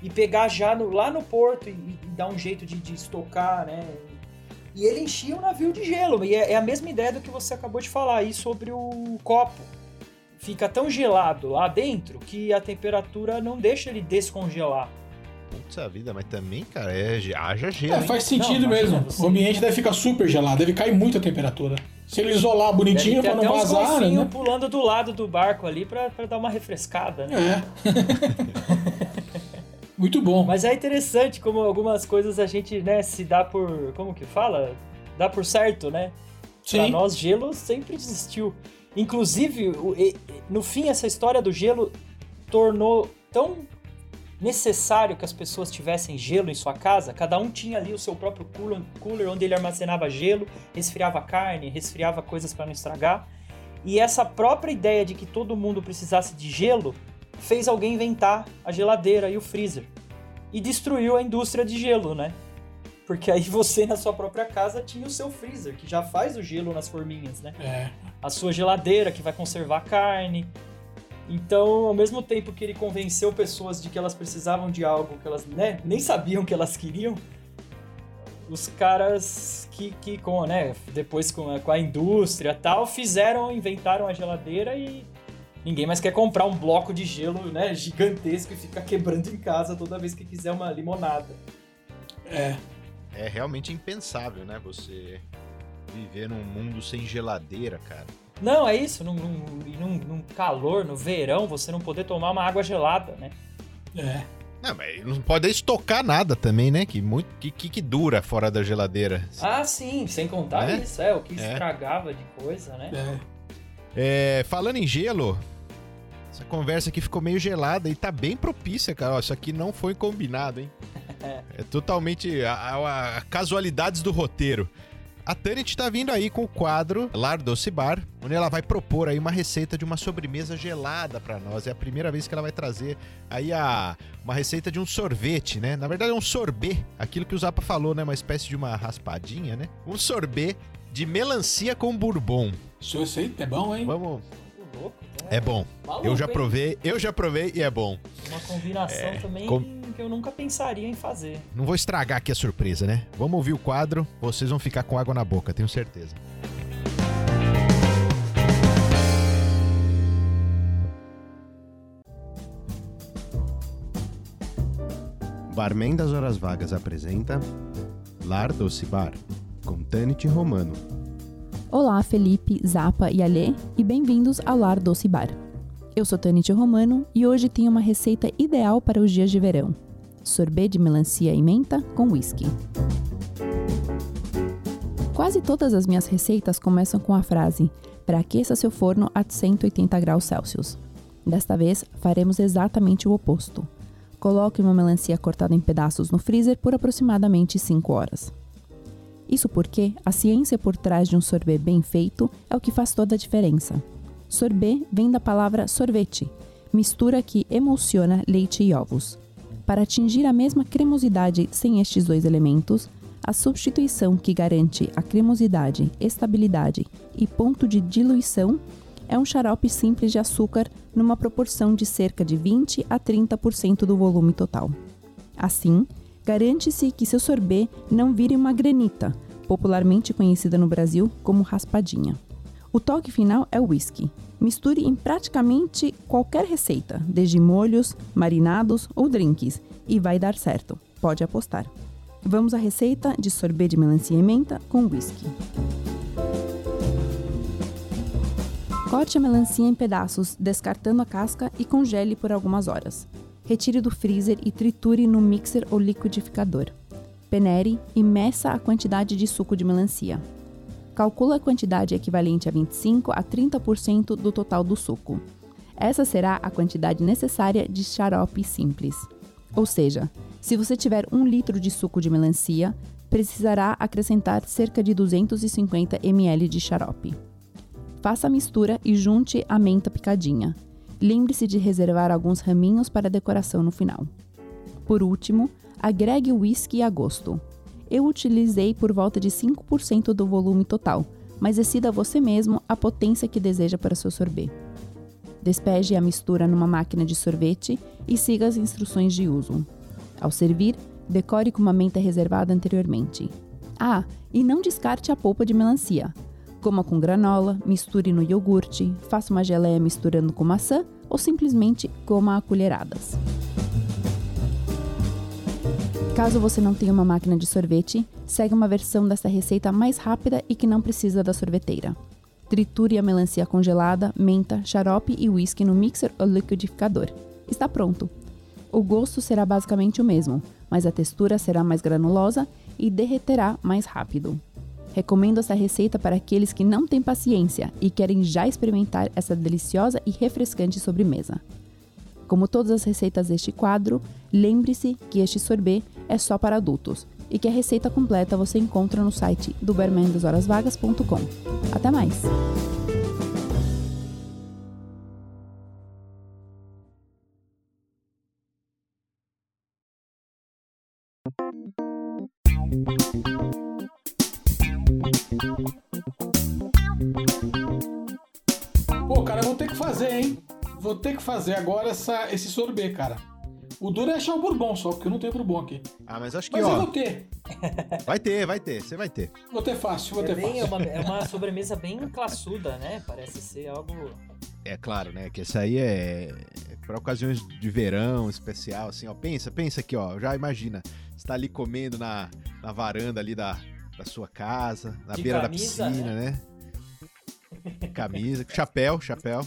Speaker 2: e pegar já no- lá no porto e, e dar um jeito de, de estocar, né? E ele enchia o navio de gelo. E é, é a mesma ideia do que você acabou de falar aí sobre o copo. Fica tão gelado lá dentro que a temperatura não deixa ele descongelar.
Speaker 1: Putz, a vida, mas também, cara, é, haja gelo.
Speaker 3: É, faz sentido
Speaker 2: Não,
Speaker 3: mesmo.
Speaker 2: você-
Speaker 3: O ambiente deve ficar super gelado, deve cair muito a temperatura. Se ele isolar bonitinho pra não vazar, né?
Speaker 2: pulando do lado do barco ali pra, pra dar uma refrescada, né?
Speaker 3: É. muito bom.
Speaker 2: Mas é interessante como algumas coisas a gente, né, se dá por. Como que fala? Dá por certo, né? Pra
Speaker 3: Sim.
Speaker 2: nós, gelo sempre existiu. Inclusive, no fim, essa história do gelo tornou tão necessário que as pessoas tivessem gelo em sua casa. Cada um tinha ali o seu próprio cooler onde ele armazenava gelo, resfriava carne, resfriava coisas para não estragar. E essa própria ideia de que todo mundo precisasse de gelo fez alguém inventar a geladeira e o freezer. E destruiu a indústria de gelo, né? Porque aí você, na sua própria casa, tinha o seu freezer, que já faz o gelo nas forminhas, né?
Speaker 3: É.
Speaker 2: A sua geladeira, que vai conservar a carne. Então, ao mesmo tempo que ele convenceu pessoas de que elas precisavam de algo que elas né, nem sabiam que elas queriam, os caras que, que com, né, depois com a, com a indústria e tal, fizeram, inventaram a geladeira e ninguém mais quer comprar um bloco de gelo né, gigantesco e ficar quebrando em casa toda vez que quiser uma limonada.
Speaker 3: É.
Speaker 1: É realmente impensável, né? Você viver num mundo sem geladeira, cara.
Speaker 2: Não, é isso, num, num, num- num calor, no verão, você não poder tomar uma água gelada, né?
Speaker 3: É.
Speaker 1: Não, mas não pode estocar nada também, né? Que muito que, que, que dura fora da geladeira.
Speaker 2: Ah, sim, sem contar
Speaker 1: É?
Speaker 2: isso, é, o que
Speaker 1: É.
Speaker 2: estragava de coisa, né?
Speaker 3: É.
Speaker 1: É, falando em gelo, essa conversa aqui ficou meio gelada e tá bem propícia, cara. Ó, isso aqui não foi combinado, hein? É totalmente a, a- a casualidades do roteiro. A Tanit tá vindo aí com o quadro Lar Doce Bar, onde ela vai propor aí uma receita de uma sobremesa gelada pra nós. É a primeira vez que ela vai trazer aí a, uma receita de um sorvete, né? Na verdade é um sorbet, aquilo que o Zapa falou, né? Uma espécie de uma raspadinha, né? Um sorbet de melancia com bourbon.
Speaker 3: Isso aí é bom, hein?
Speaker 1: Vamos. É bom.
Speaker 2: Maluco,
Speaker 1: Eu já
Speaker 2: hein?
Speaker 1: provei, eu já provei e é bom.
Speaker 2: Uma combinação
Speaker 1: É,
Speaker 2: também
Speaker 1: com-
Speaker 2: que eu nunca pensaria em fazer.
Speaker 1: Não vou estragar aqui a surpresa, né? Vamos ouvir o quadro, vocês vão ficar com água na boca, tenho certeza. Barman das Horas Vagas apresenta Lar Doce Bar, com Tanit Romano.
Speaker 7: Olá, Felipe, Zapa e Alê, e bem-vindos ao Lar Doce Bar. Eu sou Tanit Romano e hoje tenho uma receita ideal para os dias de verão: sorbet de melancia e menta com whisky. Quase todas as minhas receitas começam com a frase: Pré-aqueça seu forno a 180 graus Celsius. Desta vez, faremos exatamente o oposto. Coloque uma melancia cortada em pedaços no freezer por aproximadamente 5 horas. Isso porque a ciência por trás de um sorbet bem feito é o que faz toda a diferença. Sorbet vem da palavra sorvete, mistura que emulsiona leite e ovos. Para atingir a mesma cremosidade sem estes dois elementos, a substituição que garante a cremosidade, estabilidade e ponto de diluição é um xarope simples de açúcar numa proporção de cerca de 20 a 30% do volume total. Assim, garante-se que seu sorbet não vire uma granita, popularmente conhecida no Brasil como raspadinha. O toque final é o whisky. Misture em praticamente qualquer receita, desde molhos, marinados ou drinks, e vai dar certo. Pode apostar. Vamos à receita de sorbet de melancia e menta com whisky. Corte a melancia em pedaços, descartando a casca e congele por algumas horas. Retire do freezer e triture no mixer ou liquidificador. Penere e meça a quantidade de suco de melancia. Calcula a quantidade equivalente a 25 a 30% do total do suco. Essa será a quantidade necessária de xarope simples. Ou seja, se você tiver um litro de suco de melancia, precisará acrescentar cerca de 250 ml de xarope. Faça a mistura e junte a menta picadinha. Lembre-se de reservar alguns raminhos para decoração no final. Por último, agregue o whisky a gosto. Eu utilizei por volta de 5% do volume total, mas decida você mesmo a potência que deseja para seu sorbet. Despeje a mistura numa máquina de sorvete e siga as instruções de uso. Ao servir, decore com uma menta reservada anteriormente. Ah, e não descarte a polpa de melancia. Coma com granola, misture no iogurte, faça uma geleia misturando com maçã ou simplesmente coma a colheradas. Caso você não tenha uma máquina de sorvete, segue uma versão dessa receita mais rápida e que não precisa da sorveteira. Triture a melancia congelada, menta, xarope e whisky no mixer ou liquidificador. Está pronto. O gosto será basicamente o mesmo, mas a textura será mais granulosa e derreterá mais rápido. Recomendo essa receita para aqueles que não têm paciência e querem já experimentar essa deliciosa e refrescante sobremesa. Como todas as receitas deste quadro, lembre-se que este sorbet é só para adultos e que a receita completa você encontra no site do barmandashorasvagas.com. Até mais!
Speaker 3: Pô, cara, eu vou ter que fazer, hein? Vou ter que fazer agora essa, esse sorbet, cara. O duro é achar o bourbon só, porque eu não tenho bourbon aqui.
Speaker 1: Ah, mas acho que,
Speaker 3: Mas eu
Speaker 1: ó,
Speaker 3: vou ter.
Speaker 1: vai ter, vai ter, você vai ter.
Speaker 3: Vou ter fácil, vou
Speaker 2: É,
Speaker 3: ter
Speaker 2: bem, é,
Speaker 3: fácil.
Speaker 2: uma, é uma sobremesa bem classuda, né? Parece ser algo.
Speaker 1: É claro, né? Que essa aí é, é para ocasiões de verão especial, assim, ó. Pensa, pensa aqui, ó. Já imagina, você tá ali comendo na, na varanda ali da, da sua casa, na
Speaker 2: De
Speaker 1: beira
Speaker 2: camisa,
Speaker 1: da piscina, né? Camisa, chapéu, chapéu,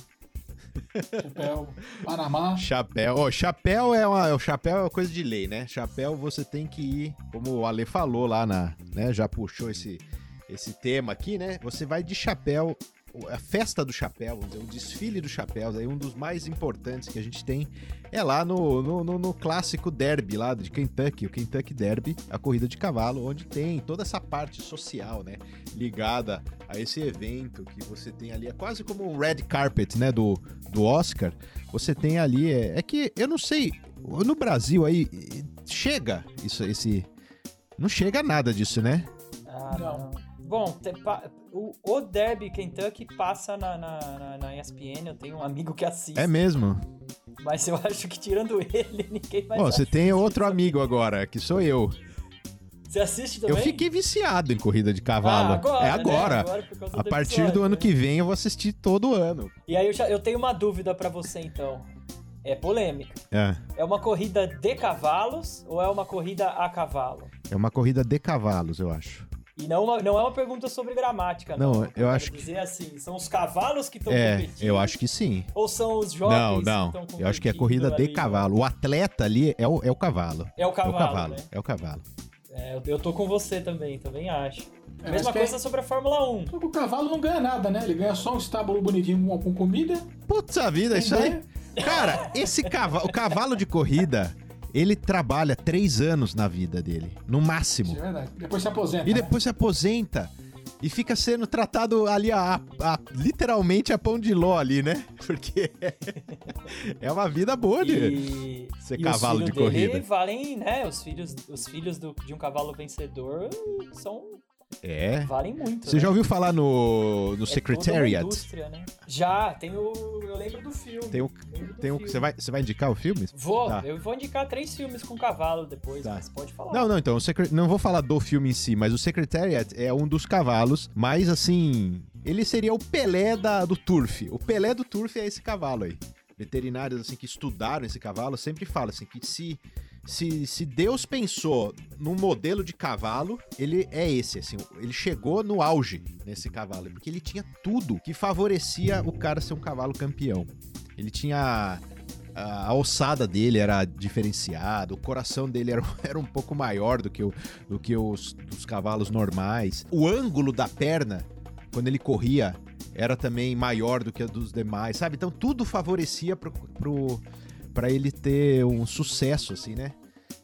Speaker 3: Chapéu, Panamá.
Speaker 1: chapéu. Ó, chapéu é uma, o chapéu é uma coisa de lei, né? Chapéu você tem que ir, como o Ale falou lá na, né? Já puxou esse esse tema aqui, né? Você vai de chapéu a festa do chapéu, o desfile dos chapéus, aí um dos mais importantes que a gente tem é lá no, no, no- no clássico derby lá de Kentucky, o Kentucky Derby, a corrida de cavalo, onde tem toda essa parte social, né, ligada a esse evento que você tem ali, é quase como um red carpet, né, do, do Oscar, você tem ali, é, é que eu não sei, no Brasil aí, chega isso, esse, não chega nada disso, né?
Speaker 2: Ah,
Speaker 3: Não.
Speaker 2: Bom, te- pa- o, o Derby Kentucky passa na, na, na- na ESPN, eu tenho um amigo que assiste.
Speaker 1: É mesmo.
Speaker 2: Mas eu acho que tirando ele, ninguém mais
Speaker 1: Bom, você tem outro amigo agora, que sou eu.
Speaker 2: Você assiste também?
Speaker 1: Eu fiquei viciado em corrida de cavalo.
Speaker 2: Ah, agora,
Speaker 1: é agora.
Speaker 2: Né? causa
Speaker 1: A
Speaker 2: do
Speaker 1: partir
Speaker 2: episódio,
Speaker 1: do ano
Speaker 2: né?
Speaker 1: que vem eu vou assistir todo ano.
Speaker 2: E aí eu, já, eu tenho uma dúvida pra você então. É polêmica.
Speaker 1: É.
Speaker 2: É uma corrida de cavalos ou é uma corrida a cavalo?
Speaker 1: É uma corrida de cavalos, eu acho.
Speaker 2: E não, não é uma pergunta sobre gramática, não.
Speaker 1: Não,
Speaker 2: que
Speaker 1: eu acho que-
Speaker 2: dizer assim, são os cavalos que estão
Speaker 1: É,
Speaker 2: competindo?
Speaker 1: eu acho que sim.
Speaker 2: Ou são os jovens
Speaker 1: Não,
Speaker 2: que
Speaker 1: não.
Speaker 2: estão
Speaker 1: Eu acho que é corrida de
Speaker 2: ali?
Speaker 1: cavalo. O atleta ali é o, é o cavalo.
Speaker 2: É o
Speaker 1: É
Speaker 2: cavalo,
Speaker 1: o cavalo.
Speaker 2: né?
Speaker 1: É o cavalo.
Speaker 2: É, eu, tô com você também, também acho.
Speaker 3: É,
Speaker 2: Mesma
Speaker 3: que-
Speaker 2: coisa sobre a Fórmula 1.
Speaker 3: Só que o cavalo não ganha nada, né? Ele ganha só um estábulo bonitinho com, com comida.
Speaker 1: Putz, a vida, isso aí. Cara, esse cavalo, o cavalo de corrida, ele trabalha três anos na vida dele, no máximo.
Speaker 3: Isso é verdade. Depois se aposenta.
Speaker 1: E
Speaker 3: né?
Speaker 1: depois se aposenta e fica sendo tratado ali a, a- literalmente a pão de ló ali, né? Porque é uma vida boa de
Speaker 2: E,
Speaker 1: ser
Speaker 2: e
Speaker 1: cavalo
Speaker 2: os
Speaker 1: de corrida.
Speaker 2: valem, né? Os filhos, os filhos do- de um cavalo vencedor são
Speaker 1: É.
Speaker 2: Valem muito.
Speaker 1: Você
Speaker 2: né?
Speaker 1: já ouviu falar no, no
Speaker 2: É
Speaker 1: Secretariat?
Speaker 2: indústria, né? Já, tem o. Eu lembro do filme.
Speaker 1: Tem o- Tem
Speaker 2: filme.
Speaker 1: você, vai, você vai indicar o filme?
Speaker 2: Vou,
Speaker 1: Tá.
Speaker 2: eu vou indicar três filmes com cavalo depois,
Speaker 1: Tá.
Speaker 2: mas pode falar.
Speaker 1: Não, não, então, o Secre- não vou falar do filme em si, mas o Secretariat é um dos cavalos, mas assim, ele seria o Pelé da, do Turf. O Pelé do Turf é esse cavalo aí. Veterinários assim que estudaram esse cavalo sempre falam assim que se se, se Deus pensou num modelo de cavalo, ele é esse, assim, ele chegou no auge nesse cavalo, porque ele tinha tudo que favorecia o cara ser um cavalo campeão. Ele tinha a, a ossada dele era diferenciada, o coração dele era, era um pouco maior do que, o, do que os dos cavalos normais. O ângulo da perna, quando ele corria, era também maior do que a dos demais, sabe? Então tudo favorecia pro, pro, pra ele ter um sucesso, assim, né?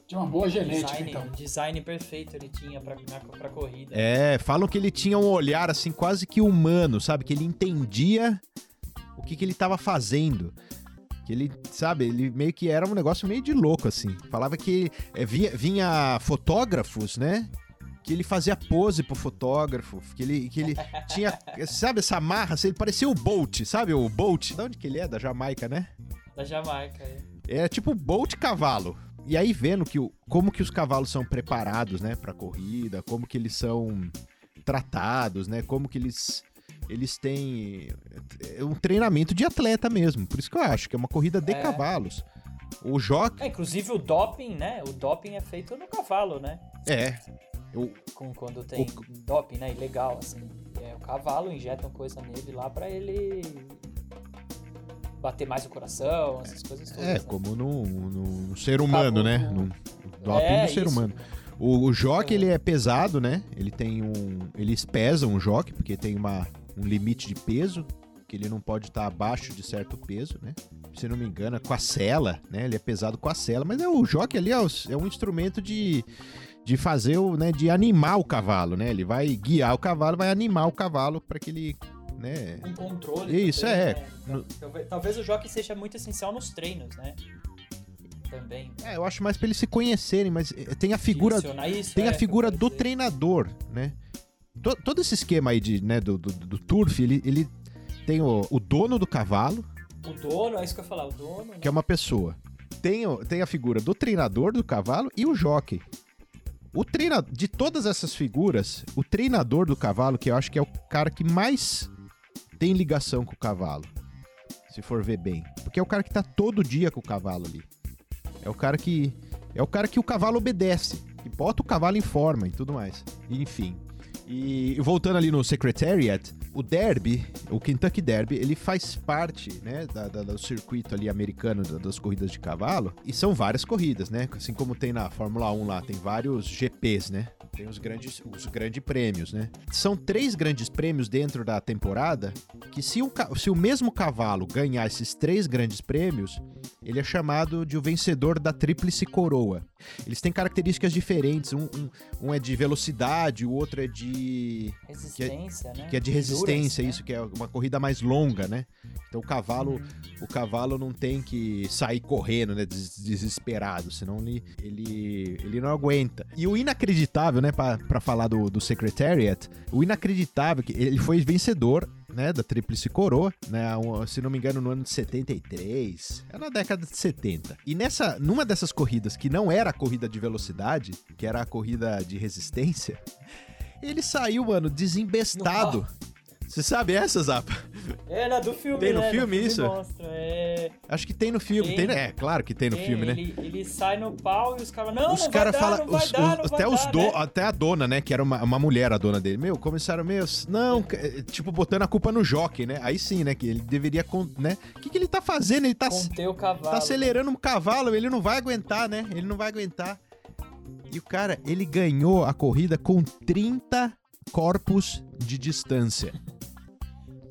Speaker 3: Tinha uma boa genética,
Speaker 2: design,
Speaker 3: então.
Speaker 2: design perfeito ele tinha pra, corrida.
Speaker 1: É, falam que ele tinha um olhar, assim, quase que humano, sabe? Que ele entendia o que, que ele tava fazendo. Que ele, sabe, ele meio que era um negócio meio de louco, assim. Falava que é, vinha, vinha fotógrafos, né? Que ele fazia pose pro fotógrafo, que ele, que ele tinha, sabe, essa marra, assim, ele parecia o Bolt, sabe o Bolt? De onde que ele é? Da Jamaica, né?
Speaker 2: Da Jamaica. é.
Speaker 1: É tipo Bolt cavalo. E aí vendo que o, como que os cavalos são preparados, né, para corrida, como que eles são tratados, né, como que eles eles têm é um treinamento de atleta mesmo. Por isso que eu acho que é uma corrida de
Speaker 2: É.
Speaker 1: cavalos. O jockey
Speaker 2: É, inclusive o doping, né? O doping é feito no cavalo, né?
Speaker 1: é o,
Speaker 2: Com, quando tem doping, né? Ilegal, assim. É, o cavalo injetam coisa nele lá pra ele bater mais o coração, essas coisas todas.
Speaker 1: é
Speaker 2: né?
Speaker 1: como no, no- no ser humano,
Speaker 2: Cavalo,
Speaker 1: né?
Speaker 2: no-
Speaker 1: No, no doping
Speaker 2: É,
Speaker 1: do ser
Speaker 2: isso.
Speaker 1: humano. O, o jockey, ele é pesado, né? Ele tem um. Eles pesam o jockey, porque tem uma, um limite de peso, que ele não pode estar abaixo de certo peso, né? Se não me engano, é com a sela, né? Ele é pesado com a sela, mas é o jockey ali é, o- é um instrumento de, de fazer o, né? De animar o cavalo, né? Ele vai guiar o cavalo, vai animar o cavalo para que ele, né?
Speaker 2: Um controle.
Speaker 1: Isso,
Speaker 2: também,
Speaker 1: é.
Speaker 2: né?
Speaker 1: No-
Speaker 2: Talvez, talvez o jockey seja muito essencial nos treinos, né? Também.
Speaker 1: É, eu acho mais pra eles se conhecerem, mas eh, tem a figura
Speaker 2: isso,
Speaker 1: tem
Speaker 2: é,
Speaker 1: a figura do
Speaker 2: dizer.
Speaker 1: treinador, né? To- todo esse esquema aí de, né, do, do, do turf, ele, ele tem o, o dono do cavalo,
Speaker 2: O dono, é isso que eu ia falar, o dono. né?
Speaker 1: que é uma pessoa. Tem, o- tem a figura do treinador do cavalo e o jockey. O treinador, de todas essas figuras, o treinador do cavalo, que eu acho que é o cara que mais tem ligação com o cavalo, se for ver bem. Porque é o cara que tá todo dia com o cavalo ali. É o cara que. É o cara que o cavalo obedece. Que bota o cavalo em forma e tudo mais. Enfim. E voltando ali no Secretariat, o Derby, o Kentucky Derby, ele faz parte, né, da- da- do circuito ali americano da- das corridas de cavalo. E são várias corridas, né? Assim como tem na Fórmula 1 lá, tem vários GPs, né? Tem os grandes, os grandes prêmios, né? São três grandes prêmios dentro da temporada que se se o mesmo cavalo ganhar esses três grandes prêmios, ele é chamado de o vencedor da tríplice coroa. Eles têm características diferentes. Um, um- um é de velocidade, o outro é de.
Speaker 2: Resistência, né?
Speaker 1: que é de resistência,
Speaker 2: né?
Speaker 1: isso, que é uma corrida mais longa, né? Então o cavalo, o cavalo não tem que sair correndo, né? des- Desesperado, senão ele, ele, ele não aguenta. E o inacreditável, né? Pra falar do, do Secretariat, o inacreditável é que ele foi vencedor né, da Tríplice Coroa, né, se não me engano, no ano de 73, é na década de 70. E nessa, numa dessas corridas que não era a corrida de velocidade, que era a corrida de resistência, ele saiu, mano, desembestado. Você sabe essa, Zapa?
Speaker 2: É, na do filme,
Speaker 1: Tem no
Speaker 2: né?
Speaker 1: filme isso?
Speaker 2: Mostra, é...
Speaker 1: Acho que tem no filme.
Speaker 2: Tem.
Speaker 1: Tem, né? É, claro que tem no
Speaker 2: Tem,
Speaker 1: filme, né?
Speaker 2: ele, ele sai no pau e os caras, não,
Speaker 1: os
Speaker 2: não
Speaker 1: caras
Speaker 2: vai dar,
Speaker 1: falam.
Speaker 2: não vai
Speaker 1: os-
Speaker 2: dar,
Speaker 1: os-
Speaker 2: não vai
Speaker 1: até, os
Speaker 2: dar,
Speaker 1: do-
Speaker 2: né?
Speaker 1: até a dona, né? Que era uma, uma mulher, a dona dele. Meu, começaram, meu, não, eh, tipo, botando a culpa no jockey, né? Aí sim, né? Que ele deveria. né? O que, que ele tá fazendo? Ele tá,
Speaker 2: Conter o cavalo.
Speaker 1: tá acelerando um cavalo, ele não vai aguentar, né? Ele não vai aguentar. E o cara, ele ganhou a corrida com 30 corpos de distância.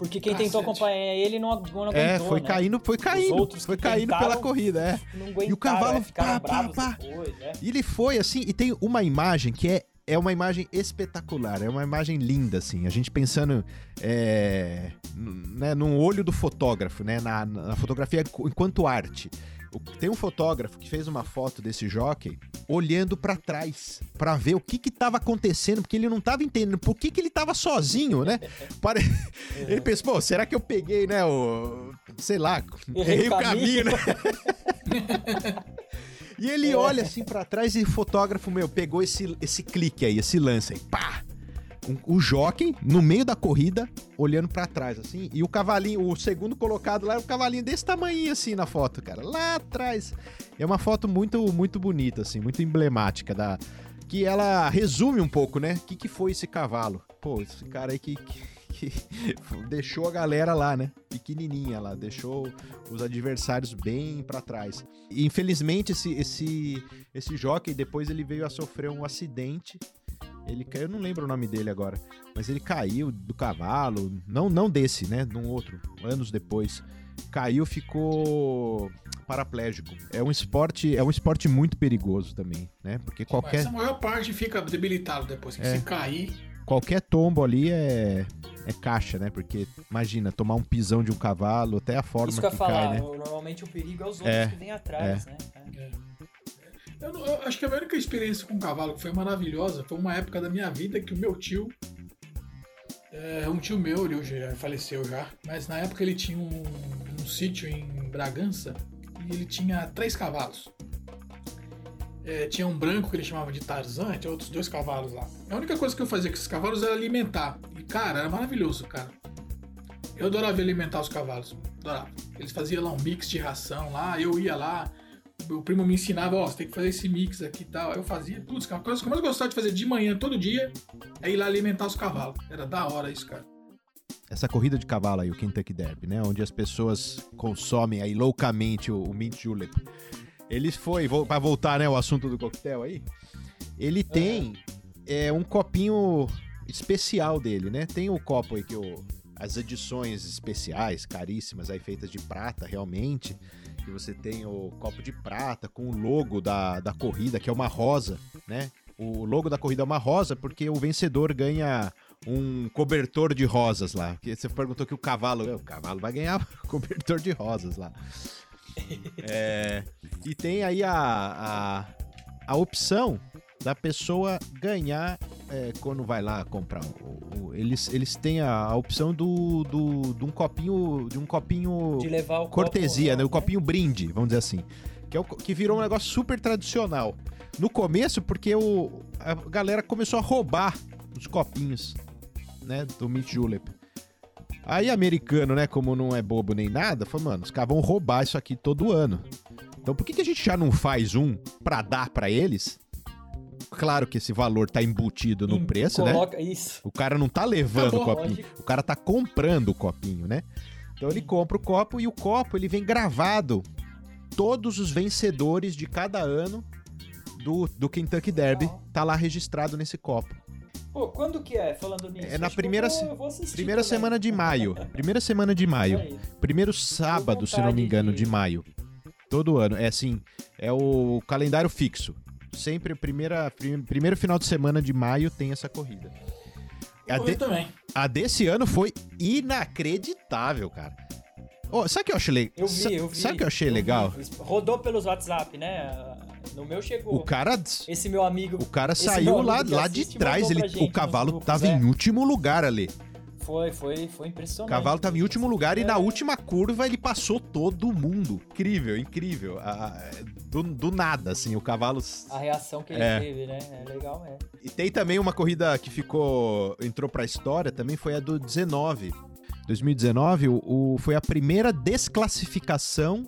Speaker 2: Porque quem tentou
Speaker 3: Cacete.
Speaker 2: acompanhar ele não, não aguentou,
Speaker 1: É, foi
Speaker 2: né?
Speaker 1: caindo, foi caindo.
Speaker 2: outros
Speaker 1: Foi
Speaker 2: que
Speaker 1: caindo pela corrida, é. E o cavalo,
Speaker 2: é,
Speaker 1: pá, pá, pá.
Speaker 2: depois, né?
Speaker 1: E ele foi assim, e tem uma imagem que é, é uma imagem espetacular, é uma imagem linda, assim. A gente pensando é, né, no olho do fotógrafo, né? Na, na fotografia enquanto arte. Tem um fotógrafo que fez uma foto desse jockey olhando pra trás pra ver o que que tava acontecendo, porque ele não tava entendendo por que que ele tava sozinho, né? Pare- Ele pensou, pô, será que eu peguei, né, o... sei lá,
Speaker 2: Errei o
Speaker 1: caminho, né? E ele olha assim pra trás e o fotógrafo, meu, pegou esse, esse clique aí, esse lance aí, pá! Um- o jockey no meio da corrida, olhando pra trás, assim, e o cavalinho, o segundo colocado lá, é um cavalinho desse tamanho assim na foto, cara, lá atrás. É uma foto muito, muito bonita, assim, muito emblemática da. Que ela resume um pouco, né? O que, que foi esse cavalo? Pô, esse cara aí que, que, deixou a galera lá, né? Pequenininha lá, deixou os adversários bem pra trás. E, infelizmente, esse, esse, esse jockey, depois ele veio a sofrer um acidente. Ele caiu, eu não lembro o nome dele agora, mas ele caiu do cavalo, não não desse, né? Num outro, anos depois. Caiu, ficou paraplégico. É um esporte, é um esporte muito perigoso também, né? Porque qualquer
Speaker 3: Mas a maior parte fica debilitado depois que
Speaker 1: É.
Speaker 3: se cair.
Speaker 1: qualquer tombo ali é é caixa, né? Porque imagina tomar um pisão de um cavalo, até a forma
Speaker 2: Isso que eu
Speaker 1: que
Speaker 2: ia falar,
Speaker 1: cai, né?
Speaker 2: normalmente o perigo é os outros
Speaker 1: É,
Speaker 2: que vêm atrás, né?
Speaker 3: Eu, eu acho que a minha única experiência com cavalo que foi maravilhosa foi uma época da minha vida que o meu tio. É, um tio meu, ele já faleceu já, mas na época ele tinha um, um sítio em Bragança e ele tinha três cavalos. É, tinha um branco que ele chamava de Tarzan, tinha outros dois cavalos lá. A única coisa que eu fazia com esses cavalos era alimentar. E cara, era maravilhoso, cara. Eu adorava alimentar os cavalos. Adorava. Eles faziam lá um mix de ração lá, eu ia lá, meu primo me ensinava, ó, você tem que fazer esse mix aqui e tal. Aí eu fazia, putz, cara, a coisa que eu mais gostava de fazer de manhã, todo dia, é ir lá alimentar os cavalos. Era da hora isso, cara.
Speaker 1: Essa corrida de cavalo aí, o Kentucky Derby, né? Onde as pessoas consomem aí loucamente o, o mint julep. Ele foi, vo- pra voltar, né, o assunto do coquetel aí, ele tem é, um copinho especial dele, né? Tem o copo aí que o, as edições especiais, caríssimas, aí feitas de prata, realmente, que você tem o copo de prata com o logo da, da corrida, que é uma rosa, né? O logo da corrida é uma rosa porque o vencedor ganha um cobertor de rosas lá. Porque você perguntou que o cavalo. O cavalo vai ganhar cobertor de rosas lá. É, e tem aí a, a, a opção da pessoa ganhar é, quando vai lá comprar. o- o- eles, eles têm a, a opção do, do, de um copinho. De um copinho
Speaker 2: De levar o
Speaker 1: cortesia,
Speaker 2: copo,
Speaker 1: né? O copinho brinde, vamos dizer assim. Que, é o, que virou um negócio super tradicional. No começo, porque o, a galera começou a roubar os copinhos, né? Do Mint Julep. Aí, americano, né? Como não é bobo nem nada, falou, mano, os caras vão roubar isso aqui todo ano. Então, por que, que a gente já não faz um pra dar pra eles? Claro que esse valor tá embutido no
Speaker 2: Em-
Speaker 1: preço, né?
Speaker 2: coloca, Isso.
Speaker 1: O cara não tá levando o
Speaker 3: Acabou,
Speaker 1: copinho,
Speaker 2: lógico.
Speaker 1: o cara tá comprando o copinho, né? Então ele compra o copo e o copo ele vem gravado todos os vencedores de cada ano do, do Kentucky Derby
Speaker 2: Legal.
Speaker 1: tá lá registrado nesse copo.
Speaker 2: Pô, quando que é? Falando nisso.
Speaker 1: É na
Speaker 2: acho que eu
Speaker 1: primeira
Speaker 2: vou- eu vou assistir
Speaker 1: Primeira
Speaker 2: também.
Speaker 1: semana de maio. Primeira semana de maio.
Speaker 2: Aí.
Speaker 1: Primeiro sábado, se não me engano,
Speaker 2: de-
Speaker 1: de maio. Todo ano. É assim, é o calendário fixo. Sempre primeira, prim- primeiro final de semana de maio tem essa corrida. A,
Speaker 3: Eu
Speaker 1: de-
Speaker 3: também.
Speaker 1: a desse ano foi inacreditável, cara. Ô, sabe o que eu achei legal?
Speaker 2: Eu vi, eu vi.
Speaker 1: Sabe o que eu achei
Speaker 2: vi.
Speaker 1: legal?
Speaker 2: Rodou pelos WhatsApp, né? No meu chegou.
Speaker 1: O cara,
Speaker 2: Esse meu amigo.
Speaker 1: o cara saiu lá, lá de trás. Ele, o cavalo tava em último lugar ali.
Speaker 2: Foi, foi, foi
Speaker 1: O
Speaker 2: impressionante.
Speaker 1: cavalo tava em último lugar e na
Speaker 2: É.
Speaker 1: última curva ele passou todo mundo. Incrível, incrível. Ah, do, do nada, assim, o cavalo.
Speaker 2: A reação que ele
Speaker 1: É.
Speaker 2: teve, né? É legal mesmo.
Speaker 1: E tem também uma corrida que ficou. entrou pra história, também foi a do 19. 2019 o, o- foi a primeira desclassificação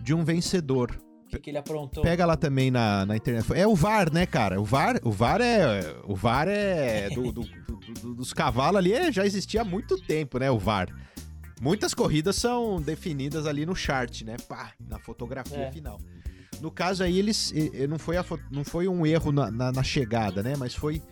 Speaker 1: de um vencedor.
Speaker 2: Que, que ele aprontou?
Speaker 1: Pega lá também na, na internet. É o VAR, né, cara? O VAR, o VAR é. O VAR é. do- do- do- do- dos cavalos ali é- já existia há muito tempo, né? O VAR. Muitas corridas são definidas ali no chart, né? Pá, na fotografia
Speaker 2: É.
Speaker 1: final. No caso aí, eles. Não foi, a não foi um erro na, na- na chegada, né? Mas foi.